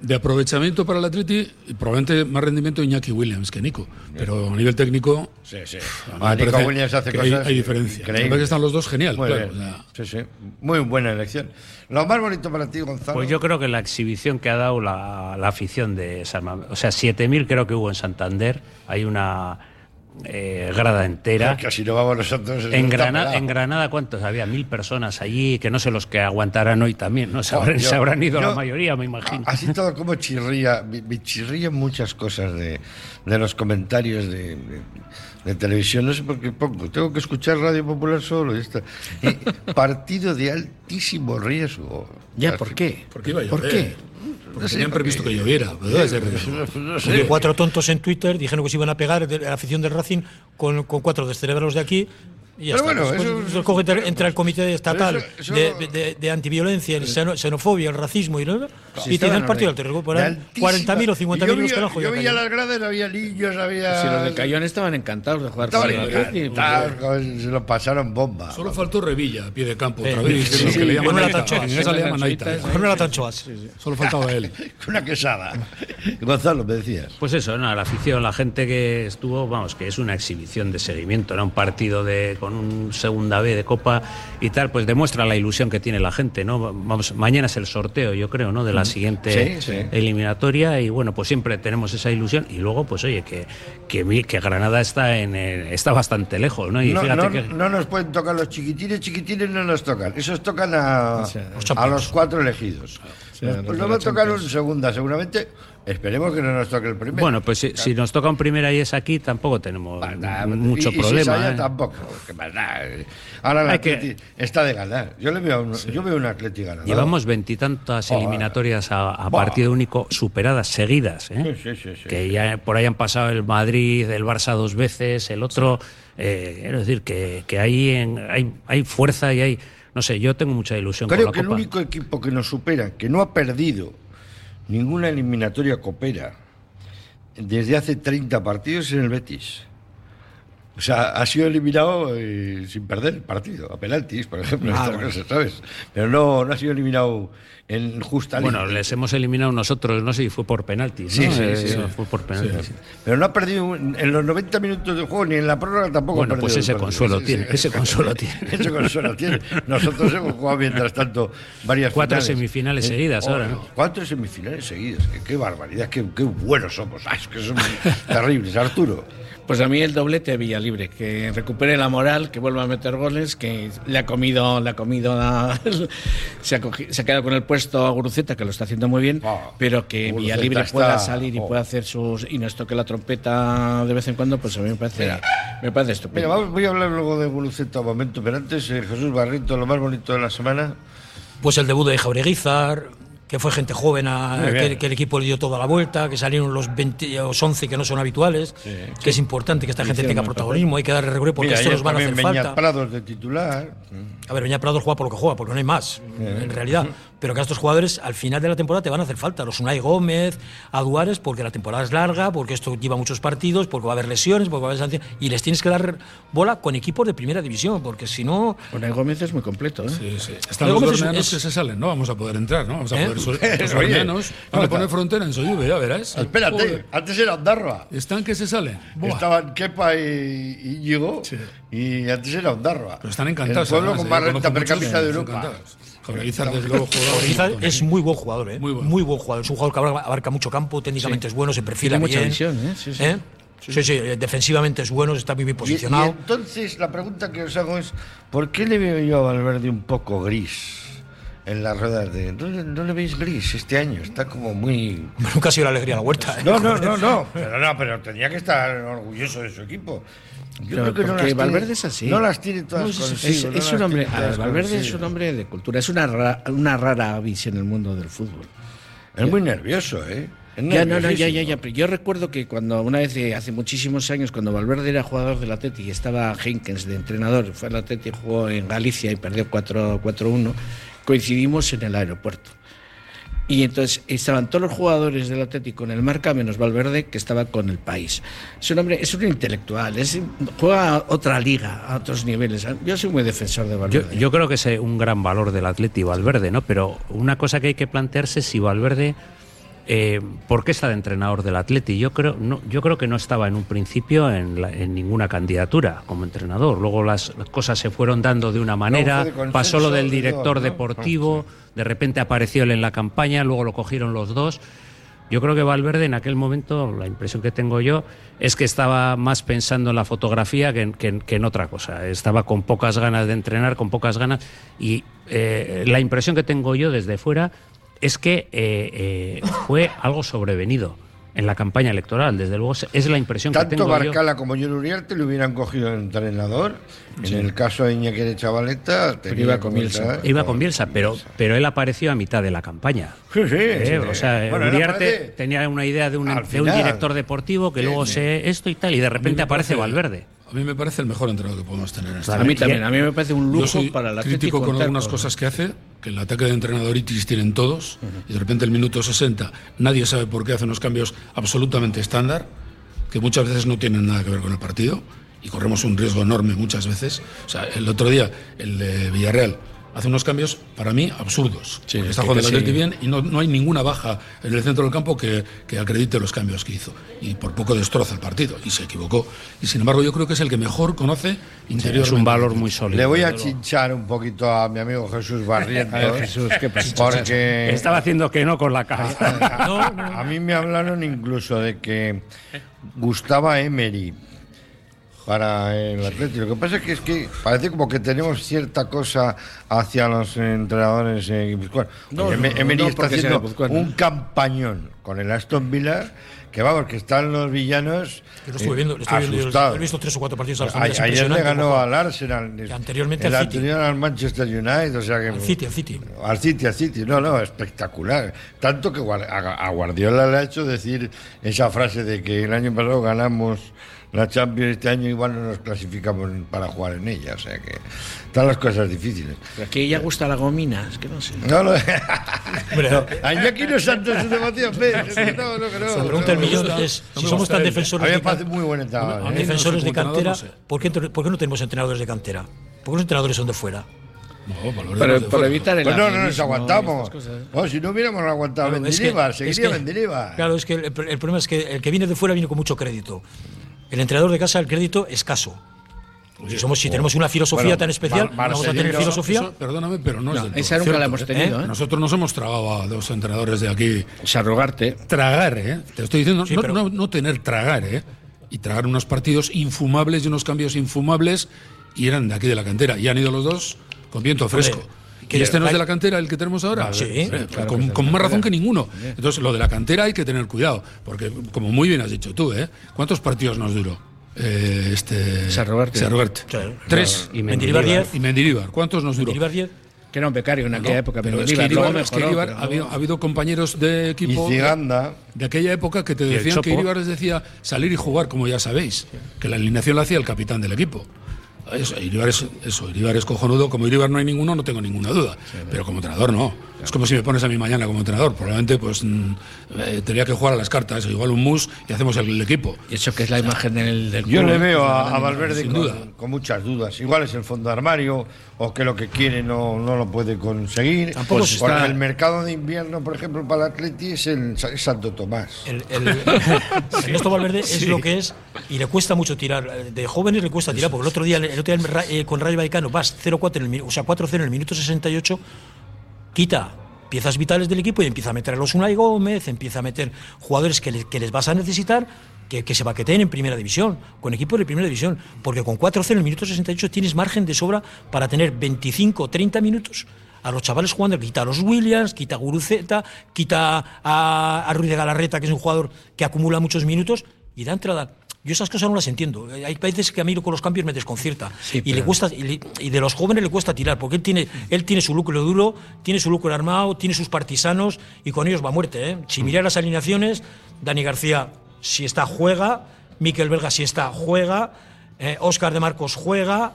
de aprovechamiento para el Atleti, probablemente más rendimiento Iñaki Williams que Nico. Pero a nivel técnico. Sí, sí. A Nico Williams hace cosas. Hay, diferencia. Creo que están los dos genial. Muy, claro, sí, sí. Muy buena elección. Lo más bonito para ti, Gonzalo. Pues yo creo que la exhibición que ha dado la, la afición de San O sea, 7.000 creo que hubo en Santander. Hay una eh, grada entera. Casi no vamos nosotros. En Granada, en Granada, ¿cuántos? Había mil personas allí, que no sé los que aguantarán hoy también, ¿no? Se habrán, se habrán ido la mayoría, me imagino. Así todo como chirría, me, chirrían muchas cosas de, de los comentarios de, de, televisión, no sé por qué pongo, tengo que escuchar Radio Popular solo y está. partido de altísimo riesgo. ¿Ya por qué? ¿Por qué? ¿Por qué? Porque tenían previsto que lloviera. Porque cuatro tontos en Twitter dijeron que se iban a pegar de la afición del Racing con, con cuatro descerebrados de aquí pero bueno, eso, entra el comité estatal de, de, antiviolencia, el xenofobia, el racismo y, ¿no? y tiene el partido del terror. 40.000 o 50.000 los carajo. Yo veía las gradas, había niños, había. Si los de Cayón estaban encantados de jugar Se lo pasaron bomba. Solo faltó Revilla, a pie de campo, otra vez. que le llaman esa le llaman Aita. No era Tanchoas. Solo faltaba él. Una quesada. Gonzalo, me decías. Pues eso, ¿no? La afición, la gente que estuvo, vamos, que es una exhibición de seguimiento, era un partido de un segunda B de Copa y tal, pues demuestra la ilusión que tiene la gente, ¿no? Vamos, mañana es el sorteo, yo creo, ¿no? De la siguiente eliminatoria y bueno, pues siempre tenemos esa ilusión y luego, pues oye, que, que, que Granada está en está bastante lejos, ¿no? Y no, no, nos pueden tocar los chiquitines, chiquitines no nos tocan, esos tocan a, a los cuatro elegidos. Pues no, va a tocar un segunda, seguramente Esperemos que no nos toque el primero. Bueno, pues si, nos toca un primera y es aquí, tampoco tenemos mucho problema. ¿eh? tampoco. Ahora la que... está de ganar. Yo, le veo un, yo veo un Atleti ganador. Llevamos veintitantas eliminatorias a, partido único superadas, seguidas. ¿eh? que ya por ahí han pasado el Madrid, el Barça dos veces, el otro. Eh, es decir, que, que hay, en, hay, hay fuerza y hay. No sé, yo tengo mucha ilusión Creo con la que el único equipo que nos supera, que no ha perdido ninguna eliminatoria coopera desde hace 30 partidos en el Betis. O sea, ha sido eliminado eh, sin perder el partido, a penaltis, por ejemplo, ah, ¿sabes? Pero no, no ha sido eliminado en justa Bueno, les hemos eliminado nosotros, no sé si fue por penaltis. Sí, sí, sí, Fue por penaltis. Pero no ha perdido en los 90 minutos de juego ni en la prórroga tampoco. Bueno, pues ese consuelo tiene, ese consuelo tiene. ese consuelo tiene. Nosotros hemos jugado mientras tanto varias Cuatro semifinales seguidas ahora, ¿no? Cuatro semifinales seguidas. Qué, barbaridad, qué, qué buenos somos. es que somos terribles. Arturo. Pues a mí el doblete de Villalibre, que recupere la moral, que vuelva a meter goles, que le ha comido, le ha comido, se, ha se, ha quedado con el puesto a Guruceta, que lo está haciendo muy bien, ah, pero que Villalibre pueda salir y oh. pueda hacer sus y nos toque la trompeta de vez en cuando, pues a mí me parece, me parece estupendo. Mira, voy a hablar luego de Guruceta un momento, pero antes eh, Jesús Barrito, lo más bonito de la semana. Pues el debut de Jaureguizar, que fue gente joven, que, el equipo le dio toda la vuelta, que salieron los 20 los 11 que no son habituales, que es importante que esta gente tenga protagonismo, hay que darle recuerdo porque esto nos van a hacer falta. Prados de titular. A ver, Beñat Prados juega por lo que juega, porque no hay más, en realidad pero que a estos jugadores al final de la temporada te van a hacer falta. Los Unai Gómez, Aduares, porque la temporada es larga, porque esto lleva muchos partidos, porque va a haber lesiones, porque va a haber sanciones, y les tienes que dar bola con equipos de primera división, porque si no. Unai Gómez es muy completo, ¿eh? Sí, sí. Están los torneanos que se salen, ¿no? Vamos a poder entrar, ¿no? Vamos a ¿Eh? poder. Los torneanos van a poner frontera en Soyube, ya verás. Espérate, antes era Ondarroa. ¿Están que se salen? Estaban Kepa y, Íñigo, y antes era Ondarroa. Pero están encantados. El pueblo con más renta per cápita de Europa. Jaureguizar, desde luego, jugador. es muy buen jugador, ¿eh? Muy, muy, buen jugador. Es un jugador que abarca mucho campo, técnicamente es bueno, se perfila Tiene bien. Mucha visión, ¿eh? Sí, sí. ¿Eh? Sí, sí, defensivamente es bueno, está muy bien posicionado. Y, entonces, la pregunta que os hago es: ¿por qué le veo yo a Valverde un poco gris? en las ruedas de. ¿No, le veis gris este año? Está como muy. Nunca ha sido la alegría a la vuelta. ¿eh? No, no, no, no. Pero, no, pero tenía que estar orgulloso de su equipo. Yo creo que no las Valverde es así. No las tiene todas es, un hombre, Valverde es un hombre de cultura. Es una, rara, una rara avis en el mundo del fútbol. Es muy nervioso, ¿eh? Ya, no, no, ya, ya, ya. Yo recuerdo que cuando una vez, hace muchísimos años, cuando Valverde era jugador del Atleti y estaba Henkens de entrenador, fue al Atleti, jugó en Galicia y perdió 4-1, coincidimos en el aeropuerto. Y entonces estaban todos los jugadores del Atlético en el marca, menos Valverde, que estaba con el país. Es un hombre, es un intelectual, es, juega a otra liga, a otros niveles. Yo soy muy defensor de Valverde. Yo, creo que es un gran valor del Atlético Valverde, ¿no? Pero una cosa que hay que plantearse es si Valverde. Eh, ¿Por qué está de entrenador del Atleti? Yo creo, no, yo creo que no estaba en un principio en, ninguna candidatura como entrenador. Luego las, cosas se fueron dando de una manera. pasó lo del director deportivo de repente apareció él en la campaña, luego lo cogieron los dos. Yo creo que Valverde en aquel momento, la impresión que tengo yo, es que estaba más pensando en la fotografía que en, otra cosa. Estaba con pocas ganas de entrenar, con pocas ganas. Y eh, la impresión que tengo yo desde fuera es que eh, eh, fue algo sobrevenido en la campaña electoral. Desde luego es la impresión que tengo Tanto Barcala como John Uriarte le hubieran cogido el entrenador. En el caso de Iñaki de Chavaleta... iba con Bielsa. Iba con Bielsa, pero, pero él apareció a mitad de la campaña. Sí, sí. Eh, o sea, Uriarte tenía una idea de un, de un director deportivo que luego se esto y tal, y de repente aparece Valverde. A mí me parece el mejor entrenador que podemos tener. Este a mí también, a mí me parece un lujo para el Atlético. crítico con algunas cosas que hace, que el ataque de entrenadoritis tienen todos, y de repente el minuto 60 nadie sabe por qué hace unos cambios absolutamente estándar, que muchas veces no tienen nada que ver con el partido, y corremos un riesgo enorme muchas veces. O sea, el otro día, el de Villarreal, hace unos cambios para mí absurdos. está jugando el bien y no, hay ninguna baja en el centro del campo que, acredite los cambios que hizo. Y por poco destroza el partido y se equivocó. Y sin embargo, yo creo que es el que mejor conoce interior. es un valor muy sólido. Le voy a chinchar un poquito a mi amigo Jesús Barrientos. Jesús, ¿qué pasa? Porque estaba haciendo que no con la cara. a mí me hablaron incluso de que gustaba Emery para el Atlético. Lo que pasa es que, es que parece como que tenemos cierta cosa hacia los entrenadores en No, Emery está haciendo un campañón con el Aston Villa que vamos, que están los villanos. Yo lo estuve viendo, lo estuve viendo he visto tres o cuatro partidos al Ayer le ganó al Arsenal. anteriormente al City. anterior al Manchester United. O sea que, al City, al City. Al City, al City. No, no, espectacular. Tanto que a Guardiola le ha hecho decir esa frase de que el año pasado ganamos la Champions este año igual no nos clasificamos para jugar en ella, o sea que están las cosas difíciles. Pero que ella gusta la gomina, es que no sé. No, no. no aquí no santo su devoción, no, no, no. La pregunta del millón es, si somos tan defensores de cantera, muy buen defensores de cantera, ¿por qué, ¿por qué no tenemos entrenadores de cantera? ¿Por qué los entrenadores son de fuera? No, para, para evitar el pues no, no nos aguantamos. No, si no hubiéramos aguantado claro, Mendilibar, seguiría es Claro, es que el, el, problema es que el que viene de fuera viene con mucho crédito. El entrenador de casa, el crédito escaso. Si, somos, si tenemos una filosofía tan especial, vamos a tener filosofía. perdóname, pero no, es del Esa nunca la hemos tenido. ¿eh? Nosotros nos hemos tragado a los entrenadores de aquí. Sarrogarte. Tragar, ¿eh? Te estoy diciendo, no, no, tener tragar, ¿eh? Y tragar unos partidos infumables y unos cambios infumables y eran de aquí de la cantera. Y han ido los dos con viento fresco. ¿Y este no es de la cantera el que tenemos ahora? Sí. con, más razón que ninguno. Entonces, lo de la cantera hay que tener cuidado, porque, como muy bien has dicho tú, ¿eh? ¿cuántos partidos nos duró? Eh, este San Roberto. Tres. Y Mendilibar diez. Y Mendilibar. ¿Cuántos nos duró? Mendilibar. Que era un becario en aquella época. Pero es que Iribar, ha, habido, compañeros de equipo de, aquella época que te decían que Iribar les decía salir y jugar, como ya sabéis, que la alineación la hacía el capitán del equipo. Eso, Iribar es, eso, Iribar es cojonudo. Como Iribar no hay ninguno, no tengo ninguna duda. pero como entrenador no. Es como si me pones a mí mañana como entrenador. Probablemente pues mm, eh, tendría que jugar a las cartas, igual un mus y hacemos el, equipo. Y eso que es la imagen del, del Yo le veo a, Valverde con, duda. con, muchas dudas. Igual es el fondo de armario o que lo que quiere no, no lo puede conseguir. Tampoco porque el mercado de invierno, por ejemplo, para el Atleti es el Santo Tomás. El, el, Valverde es lo que es y le cuesta mucho tirar. De jóvenes le cuesta tirar, porque el otro día, el otro día eh, con Rayo Vallecano vas 0-4 en el, o sea, 4-0 en el minuto 68 quita piezas vitales del equipo y empieza a meter a los Unai Gómez, empieza a meter jugadores que, les vas a necesitar que, que, se baqueteen en primera división, con equipos de primera división, porque con 4-0 en el minuto 68 tienes margen de sobra para tener 25 30 minutos. A los chavales jugando, quita a los Williams, quita a Guruceta, quita a, a Ruiz de Galarreta, que es un jugador que acumula muchos minutos, y da entrada yo esas cosas no las entiendo. Hay veces que a mí con los cambios me desconcierta. y le cuesta y, de los jóvenes le cuesta tirar, porque él tiene, él tiene su lucro duro, tiene su lucro armado, tiene sus partisanos y con ellos va a muerte. ¿eh? Si miras las alineaciones, Dani García, si está, juega. Miquel Belga, si está, juega. Oscar eh, de Marcos juega.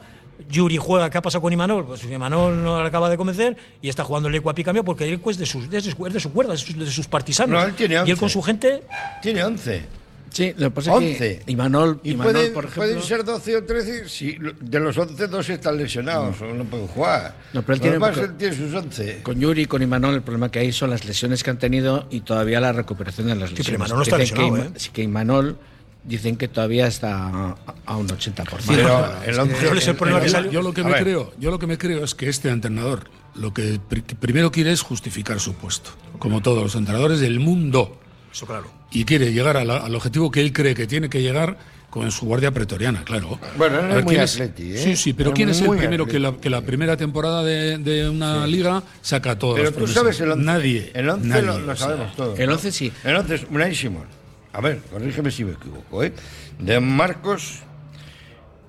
Yuri juega, ¿qué ha pasado con Imanol? Pues Imanol no le acaba de convencer y está jugando el picambio porque el Eco es de, sus, de, su, de su cuerda, de sus, de sus partisanos. No, él tiene y él con su gente. Tiene 11. Sí, lo que pasa es 11. que Imanol, Y Imanol, pueden, por ejemplo. pueden ser 12 o 13. Si de los 11, dos están lesionados o no pueden jugar. No, pero él tiene, él tiene sus 11. Con Yuri y con Imanol el problema que hay son las lesiones que han tenido y todavía la recuperación de las pero lesiones. Imanol no está Dicen que lesionado, Ima- sí que Imanol dicen que todavía está a, a un 80%. Pero el 11 Pero es el problema que Yo- lo que me ver. creo, yo lo que me creo es que este entrenador lo que pr- que primero quiere es justificar su puesto, como todos los entrenadores del mundo, Eso claro. Y quiere llegar a la- al objetivo que él cree que tiene que llegar con su guardia pretoriana, claro. Bueno, él A es muy ¿quién atleti, ¿eh? Sí, sí, pero ¿quién es el primero que la, atleti. que la primera temporada de, de una liga saca todas Pero las tú sabes el 11. Nadie. El 11 nadie, lo, lo o sea, sabemos todos. El 11 sí. El 11 es Unai Simón. A ver, corrígeme si me equivoco, ¿eh? De Marcos,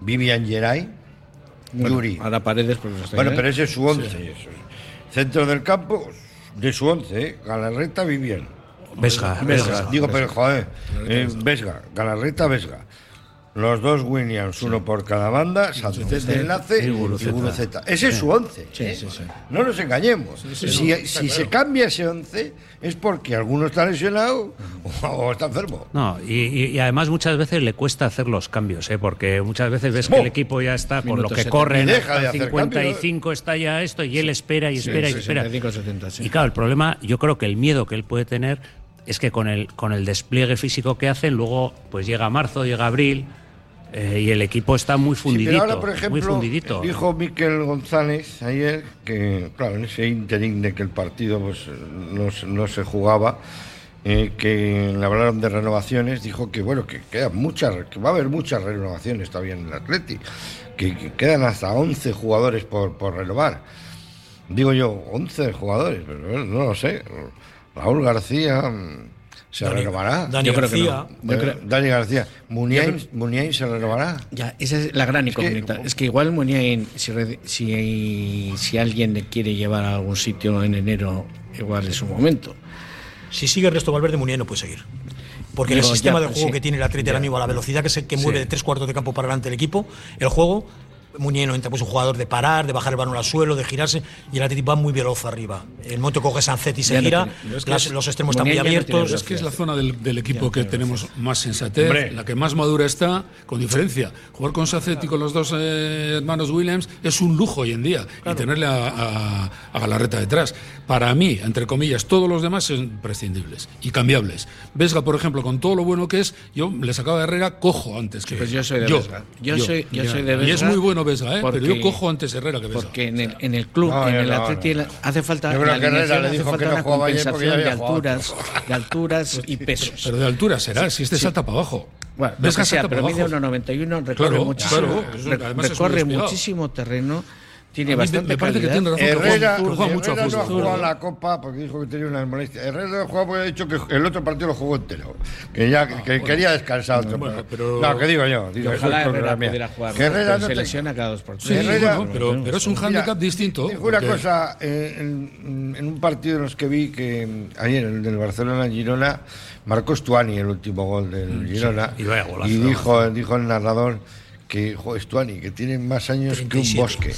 Vivian Geray, Yuri. Ahora paredes, porque los Bueno, pero ¿eh? ese es su 11. eso. Centro del campo, de su 11, ¿eh? Galarreta, Vivian. Vesga, Vesga. Digo, pero joder, eh, Vesga, Galarreta, Vesga. Los dos Williams, uno por cada banda, Sánchez de enlace y Guruceta. Ese es su 11. Sí, ¿eh? sí, sí. No nos engañemos. si si se cambia ese 11 es porque alguno está lesionado o, está enfermo. No, y, y- y además muchas veces le cuesta hacer los cambios, ¿eh? porque muchas veces ves que el equipo ya está con lo que 70. corren, Y deja de al hacer 55 está ya esto y él espera y espera y espera. 65, 70, sí. Y claro, el problema, yo creo que el miedo que él puede tener es que con el, con el despliegue físico que hacen, luego pues llega marzo, llega abril eh, y el equipo está muy Sí, fundidito. pero ahora, por ejemplo, dijo Miquel González ayer que, claro, en ese interín de que el partido pues, no, se- no se jugaba, eh, que le hablaron de renovaciones, dijo que, bueno, que quedan muchas, que va a haber muchas renovaciones todavía en el Atleti, que, que quedan hasta 11 jugadores por, por renovar. Digo yo, 11 jugadores, pero no lo sé. Raúl García mm, se Dani- renovará. Dani Yo creo que García. no. Yo creo- Eh, Dani García. Muniain, Muniain se renovará. Ya, esa es la gran que- incógnita. Es que, igual Muniain, si, si, si alguien le quiere llevar a algún sitio en enero, igual es un momento. Si sigue Ernesto Valverde, Muniain no puede seguir. Porque Digo, el sistema ya, de juego sí. que tiene el Atleti ahora mismo, a la velocidad que, se, que mueve de tres cuartos de campo para adelante el equipo, el juego, Muniain no entra, pues un jugador de parar, de bajar el balón al suelo, de girarse, y el Atleti va muy veloz arriba. El momento coge Sancet y se Ya no gira, tiene- es que las- es- los extremos están muy ya no abiertos. Es que es la zona del, del equipo que tenemos más sensatez, Hombre. la que más madura está, con diferencia. Jugar con Sacet y con los dos eh, hermanos Williams es un lujo hoy en día. Y tenerle a, a- a Galarreta detrás. Para mí, entre comillas, todos los demás son prescindibles y cambiables. Vesga, por ejemplo, con todo lo bueno que es, yo le sacaba a Herrera, cojo antes que. Pues yo soy de Vesga. Yo soy- yo soy de Y es Vesga muy bueno Vesga, ¿eh? porque- pero yo cojo antes Herrera que Vesga. Porque en el, en el club, No, en el no, Atleti, no. hace falta, la Herrera alineación le hace dijo falta que no una compensación de alturas, de alturas y pesos. Pero de altura será, si este salta para abajo. Bueno, lo Vesga que sea, salta pero para mide abajo. 1,91, recorre Claro, muchísimo, claro, eso, recorre muchísimo terreno, tiene bastante me parece que tiene razón que juega- Herrera, que juega mucho a no ha jugado la Copa porque dijo que tenía una molestia. Herrera no ha jugado porque ha dicho que el otro partido lo jugó entero. Que ya que quería descansar otro. bueno, pero... No, que digo yo. Digo, eso Ojalá es Herrera cosa mía. pudiera jugar, Que Herrera pero no se te- lesiona cada dos por tres. Sí, Herrera- bueno, pero, pero es un Mira, hándicap distinto. Dijo una porque- cosa, eh, en, en un partido en los que vi que mm, ayer, el del Barcelona-Girona, marcó Stuani el último gol del Girona. y vaya golazo. y dijo, dijo el narrador que jo, Stuani, que tiene más años que un 37. bosque.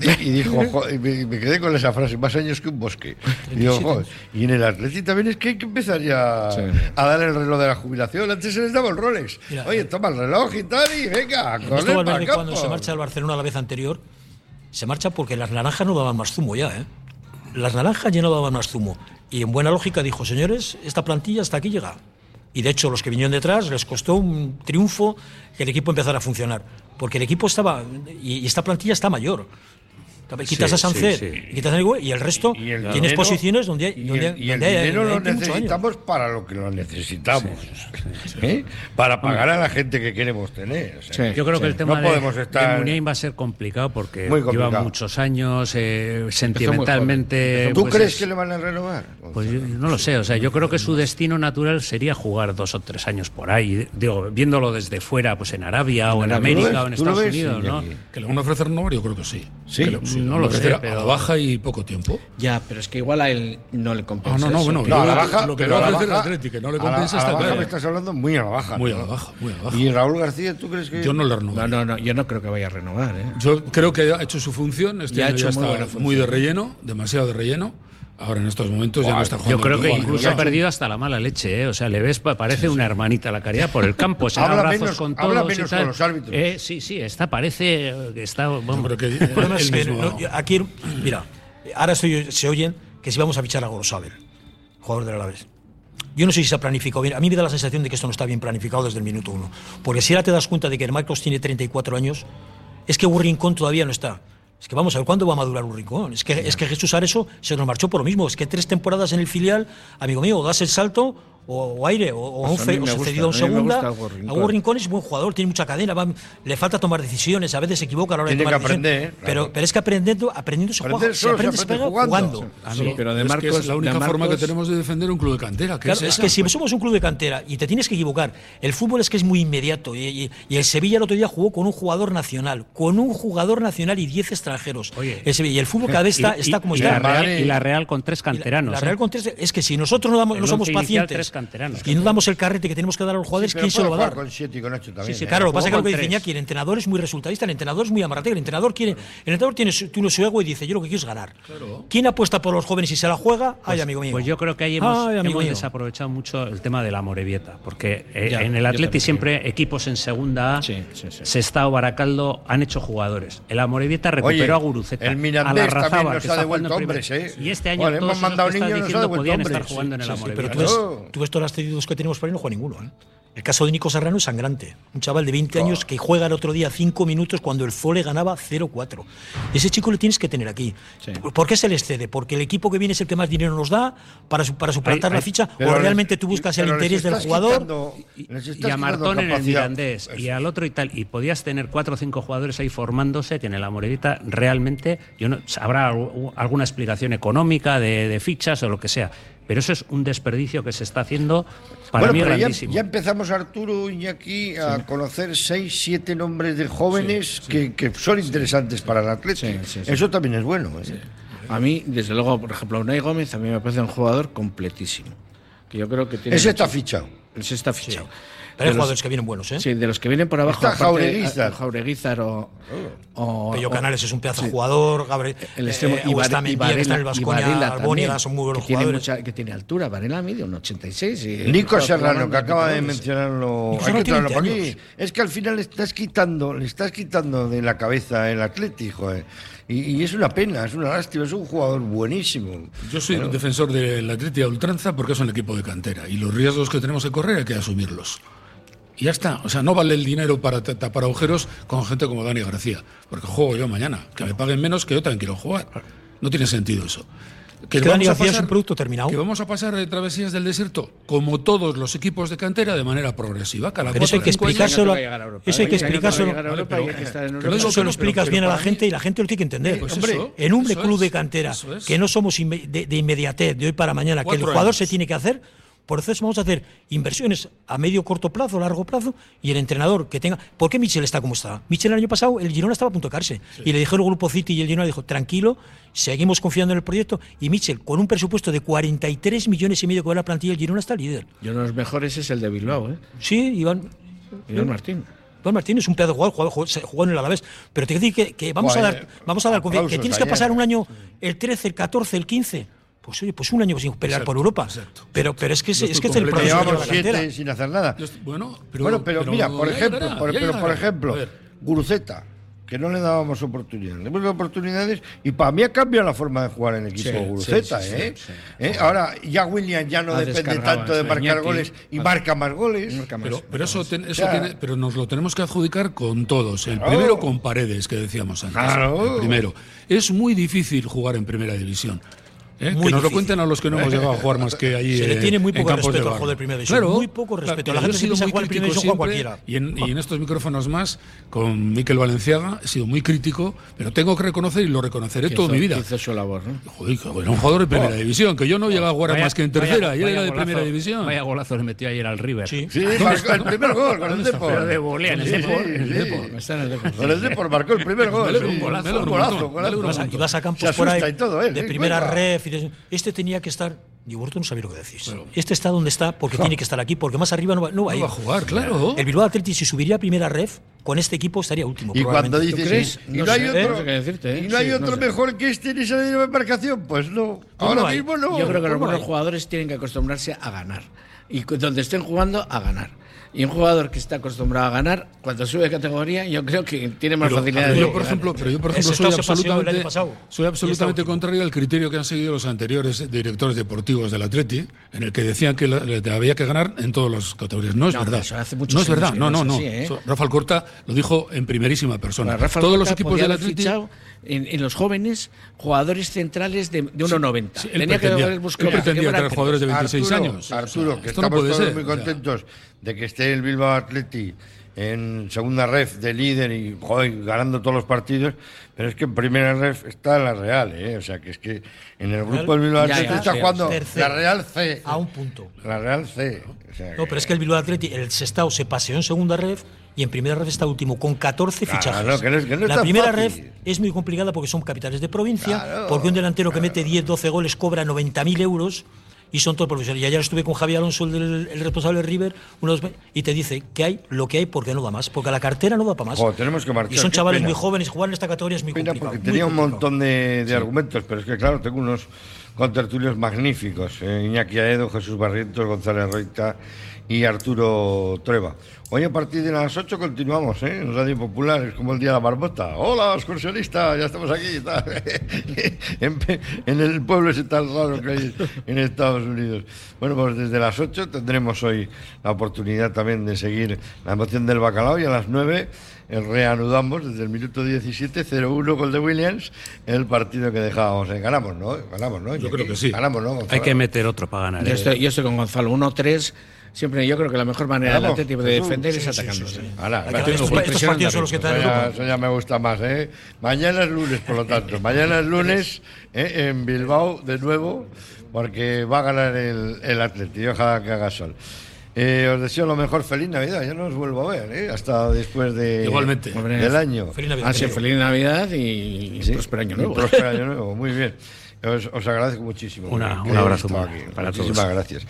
Y, y dijo, y me, me quedé con esa frase, más años que un bosque. Y, digo, y en el Atleti también es que hay que empezar ya Sí. a dar el reloj de la jubilación. Antes se les daba el Rolex. Mira, Oye, toma el reloj y tal, y venga, para cuando se marcha del Barcelona la vez anterior, se marcha porque las naranjas no daban más zumo ya, ¿eh? Las naranjas ya no daban más zumo. Y en buena lógica dijo, señores, esta plantilla hasta aquí llega. Y de hecho, los que vinieron detrás les costó un triunfo que el equipo empezara a funcionar. Porque el equipo estaba. Y, esta plantilla está mayor. Quitas Sí, a Sancet, sí, sí. y quitas a Negüe, y el resto Y el tienes dinero- posiciones donde hay, y donde, el, y el donde dinero lo hay necesitamos para lo que lo necesitamos. ¿eh? Para pagar a la gente que queremos tener. o sea, Sí. Yo creo que el tema No de, podemos de estar- Muniain va a ser complicado porque complicado. lleva muchos años, eh, sentimentalmente. ¿Tú pues crees es- que le van a renovar? Pues yo no lo sé, o sea, yo creo que su destino natural sería jugar dos o tres años por ahí, digo, viéndolo desde fuera, pues en Arabia o en Arabia. ¿Tú lo América ves? o en ¿Tú lo Estados Unidos, ¿no? Que le van a ofrecer renovar, yo creo que sí. Sí, no lo sé, pero baja y poco tiempo. Ya, pero es que igual a él no le compensa. Ah, no, no, bueno, no, a la baja, lo que pero va a a la ofrecer el Atlético, que no le a la- compensa a la está baja claro. me estás hablando muy a la baja. Muy a la baja, muy a la baja. Y Raúl García, ¿tú crees que.? Yo no le renovo. No, no, no, yo no creo que vaya a renovar. ¿eh? Yo creo que ha hecho su función, este Ya ha hecho ya muy está muy, de relleno, demasiado de relleno. Ahora en estos momentos ya no está jugando. Yo creo que incluso ha perdido hasta la mala leche, ¿eh? O sea, le ves, pa- parece una hermanita la caridad por el campo, se Habla abrazos menos- con habla todos y menos tal. con los árbitros. Eh, sí, sí, está, parece eh, que está... vamos. El problema es que no, aquí, mira, ahora estoy- se oyen que si vamos a fichar a Gorosabel, jugador del Alavés. Yo no sé si se ha planificado bien. A mí me da la sensación de que esto no está bien planificado desde el minuto uno. Porque si ahora te das cuenta de que Marcos tiene 34 años, es que un rincón todavía no está. Es que vamos a ver cuándo va a madurar un rincón. Es que, es que Jesús Areso se nos marchó por lo mismo. Es que tres temporadas en el filial, amigo mío, das el salto o, o aire, o, o, Pues un a se gusta, cedido a un segunda. A Hugo Rincón es buen jugador, tiene mucha cadena, va- le falta tomar decisiones, a veces se equivoca a la hora Tiene de tomar que aprender, decisiones. ¿eh? Pero, Claro. pero es que aprendiendo, aprendiendo se juega, se solo se aprende, se aprende jugando. jugando. Sí, pero de es que Marcos- es la única de forma que Marcos- tenemos de defender un club de cantera. Que Claro, es, es que si somos un club de cantera y te tienes que equivocar, el fútbol es que es muy inmediato. Y, y- y el Sevilla el otro día jugó con un jugador nacional, con un jugador nacional y 10 extranjeros. El Sevilla- y el fútbol cada vez está, Y- está como y está. La Real, y la Real con tres canteranos. La Real ¿eh? con tres- es que si nosotros no, damos, no somos pacientes canteranos. y no damos el carrete que tenemos que dar a los jugadores, ¿quién se lo va a dar? Con 7 y con 8 también. Sí, sí, ¿eh? claro, lo que pasa es que lo que dice. Iñaki, el entrenador es muy resultadista, el entrenador es muy amarratero, el entrenador quiere, el entrenador tiene su, tiene su ego y dice, yo lo que quiero es ganar. ¿Quién apuesta por los jóvenes y se la juega? Ay, amigo mío. Pues yo creo que ahí hemos, Ay, amigo hemos desaprovechado mucho el tema de la Morevieta, porque eh, Ya, en el Atleti siempre equipos en segunda A, Sí, sí, sí. Sestao, Baracaldo han hecho jugadores. El Amorevieta recuperó Oye, a Guruceta, el a Mirandés la también nos ha está devuelto hombres. ¿eh? Y este año todos hemos mandado esos que ha diciendo podían estar jugando en el. Pero tú ves, Todas las cedidos que tenemos por ahí, no juega ninguno. ¿eh? El caso de Nico Serrano es sangrante. Un chaval de 20 años que juega el otro día 5 minutos cuando el Zole ganaba 0-4. Ese chico le tienes que tener aquí. ¿Por- ¿Por qué se le excede? ¿Porque el equipo que viene es el que más dinero nos da para, su- para suplantar la ficha? ¿O les- realmente tú buscas el les interés del jugador? quitando- les y estás a Martón en el. Mirandés y al otro y tal y podías tener cuatro o cinco jugadores ahí formándose que en el realmente yo no habrá algu- alguna explicación económica de, de fichas o lo que sea pero eso es un desperdicio que se está haciendo para bueno, mí pero ya, grandísimo ya empezamos, Arturo y aquí a conocer 6, 7 nombres de jóvenes Que, que son interesantes para el atleta. Sí, sí, sí. Eso también es bueno. ¿eh? A mí, desde luego, por ejemplo, Unai Gómez a mí me parece un jugador completísimo. Que yo creo que tiene. Ese mucho- está fichado. Ese está fichado. Pero hay De los- jugadores que vienen buenos, ¿eh? Sí, de los que vienen por abajo. Está aparte, Jaureguizar. Jaureguizar o. o- Pello o- Canales es un pedazo de sí. jugador, Gabriel, El extremo eh, y que está en el y Baskonia, Varela Albóniga, también, son muy buenos que tiene, jugadores. mucha, que tiene altura. Varela mide un 86. Y Nico Serrano, que acaba de en mencionarlo, hay que tiene traerlo por 20 aquí. Es que al final le estás quitando, le estás quitando de la cabeza el Atlético. Y, y es una pena, es una lástima, es un jugador buenísimo. Yo soy un defensor del Atleti a ultranza porque es un equipo de cantera y los riesgos que tenemos que correr hay que asumirlos. Y ya está. O sea, no vale el dinero para ta- tapar agujeros con gente como Dani García. Porque juego yo mañana. Que me paguen menos que yo también quiero jugar. No tiene sentido eso. que Dani García es un producto terminado. Que vamos a pasar de travesías del desierto, como todos los equipos de cantera, de manera progresiva. Cada Pero eso hay que explicárselo. Eso hay que explicárselo. Eso que lo explicas pero- bien a la gente y la gente lo tiene que entender. Pues Hombre, eso, en un club de cantera, es. que no somos inme- de, de inmediatez, de hoy para mañana, que el jugador años. se tiene que hacer. Por eso vamos a hacer inversiones a medio, corto plazo, largo plazo, y el entrenador que tenga. ¿Por qué Michel está como está? Michel el año pasado, el Girona estaba a punto de caerse. Y le dijeron el grupo City y el Girona dijo, tranquilo, seguimos confiando en el proyecto. Y Michel, con un presupuesto de 43 millones y medio que va la plantilla, el Girona está líder. Yo uno de los mejores es el de Bilbao, ¿eh? Sí, Iván. Iván Martín. Iván Martín es un pedazo de jugador, jugó, en el Alavés. Pero te quiero decir que, que vamos, a dar, vamos a dar confianza. Que tienes que pasar un año, el 13, el 14, el 15. Pues oye, pues un año sin pelear por Europa. exacto, pero, pero es que, es, es que es el Llevamos siete sin hacer nada. Estoy- Bueno, pero, bueno, pero, mira, por ejemplo, llegará, por, pero ejemplo, Guruceta, que no le dábamos oportunidades. Le hemos dado oportunidades y para mí ha cambiado la forma de jugar en equipo Sí, Guruceta, sí, sí, ¿eh? sí, ¿Eh? Ahora ya William ya no Ha depende tanto de marcar Iñaki. goles y marca más goles. Pero, pero eso, ten- eso sea, tiene- pero nos lo tenemos que adjudicar con todos. El Claro. primero con paredes, que decíamos antes. Claro. El primero. Es muy difícil jugar en primera división. ¿Eh? que nos lo cuenten a los que no hemos llegado a jugar más que ahí. Se le tiene muy poco respeto al juego de primera división. Claro, muy poco respeto. la gente se piensa jugar primera división cualquiera. Y en, y en, estos micrófonos más, con Miquel Valenciaga, he sido muy crítico, pero tengo que reconocer y lo reconoceré toda mi vida. Hizo su labor, ¿no? Joder, un jugador de primera oh. división, que yo no llegaba a jugar más que en tercera, y él era de primera división. Vaya golazo le metió ayer al River. Sí, sí marcó el primer gol con el Depor. Pero de volea en el Depor. Con el Depor marcó el primer gol. Un golazo. Un golazo. Y vas a campos por ahí de primera ref. Este tenía que estar y no sabía lo que decís. este está donde está porque tiene que estar aquí, porque más arriba no va, no va, a, ir. va a jugar, claro. El Bilbao Athletic, si subiría a primera ref, con este equipo estaría último. Y cuando dices, ¿y no, hay otro, decirte, ¿y no hay otro mejor que este en esa embarcación? Pues no. Ahora mismo no. Yo creo que los buenos jugadores tienen que acostumbrarse a ganar. Y donde estén jugando, a ganar. Y un jugador que está acostumbrado a ganar, cuando sube de categoría, yo creo que tiene más facilidad yo, por ejemplo, Pero yo, por ejemplo, soy absolutamente, soy absolutamente contrario al criterio que han seguido los anteriores directores deportivos del Atleti, en el que decían que había que ganar en todas las categorías. No es verdad. no es verdad. No, no, no. ¿eh? Rafael Corta lo dijo en primerísima persona. Todos los equipos del Atleti en, los jóvenes jugadores centrales de, de 1,90. Sí, Tenía que haber buscado. pretendía traer jugadores de 26 años. Arturo, que estamos todos muy contentos de que esté el Bilbao Atleti en segunda ref de líder y joder, ganando todos los partidos, pero es que en primera ref está la Real, ¿eh? o sea que es que en el grupo del Bilbao Atleti está jugando la Real C. A un punto. La Real C. no, pero es que el Bilbao Atleti, el Sestao se paseó en segunda ref y en primera red está último, con 14 fichajes. la primera red es muy complicada porque son capitales de provincia, porque un delantero que mete 10, 12 goles cobra 90.000 euros y son todos profesionales. Y ayer estuve con Javier Alonso, el, responsable de River, unos, y te dice que hay lo que hay porque no da más, porque la cartera no da para más. tenemos que marchar. Y son chavales muy jóvenes, jugar en esta categoría es muy complicado. Porque tenía un montón de, argumentos, pero es que claro, tengo unos contertulios magníficos. Eh, Iñaki Aedo, Jesús Barrientos, González Reita y Arturo Trueba. Hoy a partir de las 8 continuamos ¿eh? en Radio Popular, es como el día de la barbota. Hola, excursionista, ya estamos aquí. en, el pueblo ese tan raro que hay en Estados Unidos. Bueno, pues desde las 8 tendremos hoy la oportunidad también de seguir la emoción del bacalao y a las 9 eh, reanudamos desde el minuto 17, 0-1 gol de Williams, el partido que dejábamos. ¿eh? Ganamos, ¿no? Ganamos, ¿no? Yo creo que sí. Ganamos, ¿no? Hay que meter otro para ganar. Yo estoy, yo estoy con Gonzalo, 1-3 siempre yo creo que la mejor manera del Atlético de defender es atacándose. estos, partidos son los que te eso, eso ya me gusta más. ¿eh? Mañana es lunes, por lo tanto. Mañana es lunes ¿eh? en Bilbao de nuevo, porque va a ganar el, el Atlético. Ojalá que haga sol. Eh, os deseo lo mejor, feliz Navidad. Yo no os vuelvo a ver, ¿eh? hasta después de, Igualmente. del año. Feliz Navidad. Ah, feliz Navidad y, y próspero año nuevo. próspero año nuevo, muy bien. Os, agradezco muchísimo. un abrazo para Muchísimas gracias.